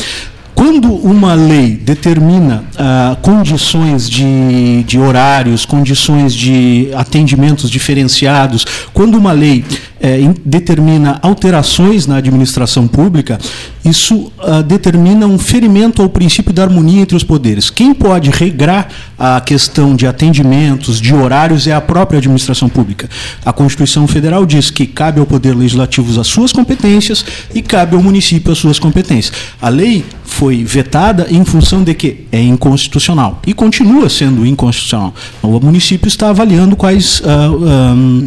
Quando uma lei determina ah, condições de, de horários, condições de atendimentos diferenciados, quando uma lei eh, in- determina alterações na administração pública, isso ah, determina um ferimento ao princípio da harmonia entre os poderes. Quem pode regrar a questão de atendimentos, de horários, é a própria administração pública. A Constituição Federal diz que cabe ao Poder Legislativo as suas competências e cabe ao município as suas competências. A lei foi vetada em função de que é inconstitucional e continua sendo inconstitucional. O município está avaliando quais ah, ah,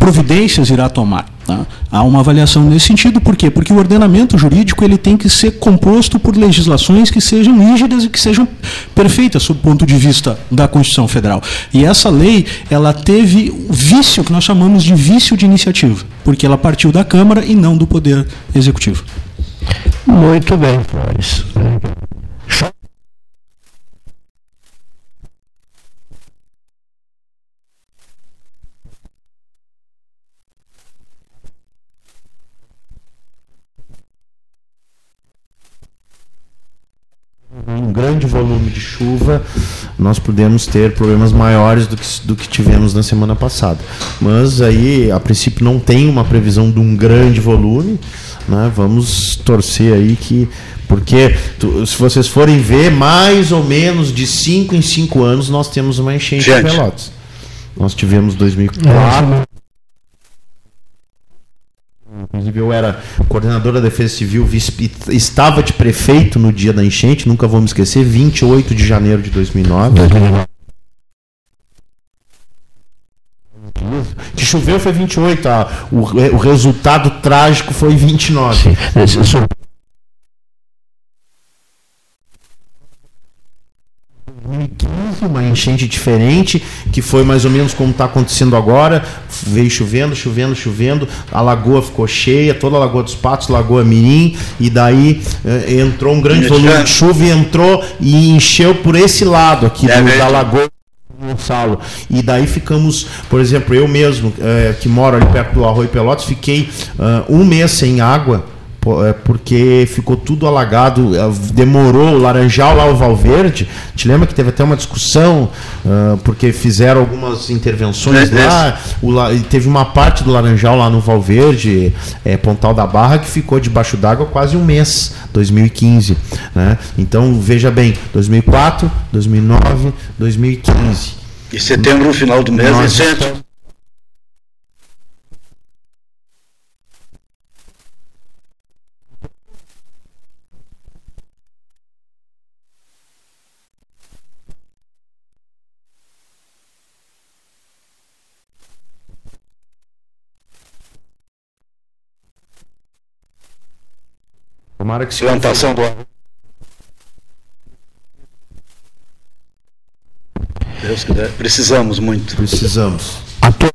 providências irá tomar. tá? Há uma avaliação nesse sentido, por quê? Porque o ordenamento jurídico ele tem que ser composto por legislações que sejam rígidas e que sejam perfeitas sob o ponto de vista da Constituição Federal. E essa lei, ela teve vício, que nós chamamos de vício de iniciativa, porque ela partiu da Câmara e não do Poder Executivo. Muito bem, Flores. um grande volume de chuva, nós podemos ter problemas maiores do que, do que tivemos na semana passada. Mas aí, a princípio, não tem uma previsão de um grande volume. Né? Vamos torcer aí que. Porque tu, se vocês forem ver, mais ou menos de 5 em 5 anos nós temos uma enchente Gente. de Pelotas. Nós tivemos 2004. Inclusive, eu era coordenador da Defesa Civil, estava de prefeito no dia da enchente, nunca vou me esquecer, 28 de janeiro de 2009. Que choveu foi 28, ah, o, o resultado trágico foi 29. uma enchente diferente, que foi mais ou menos como está acontecendo agora. Veio chovendo, chovendo, chovendo, a lagoa ficou cheia, toda a Lagoa dos Patos, Lagoa Mirim, e daí eh, entrou um grande volume de chuva e entrou e encheu por esse lado aqui do- da Lagoa. Gonçalo. E daí ficamos, por exemplo, eu mesmo, eh, que moro ali perto do Arroio Pelotas, fiquei ah, um mês sem água, porque ficou tudo alagado, eh, demorou o Laranjal lá, o Valverde. Te lembra que teve até uma discussão, ah, porque fizeram algumas intervenções É, lá. O teve uma parte do Laranjal lá no Valverde, eh, Pontal da Barra, que ficou debaixo d'água quase um mês, 2015. Né? Então, veja bem, 2004, 2009, 2015. E setembro, no final do mês, Nós Tomara que se Plantação do Deus quiser. Precisamos muito. Precisamos. A to-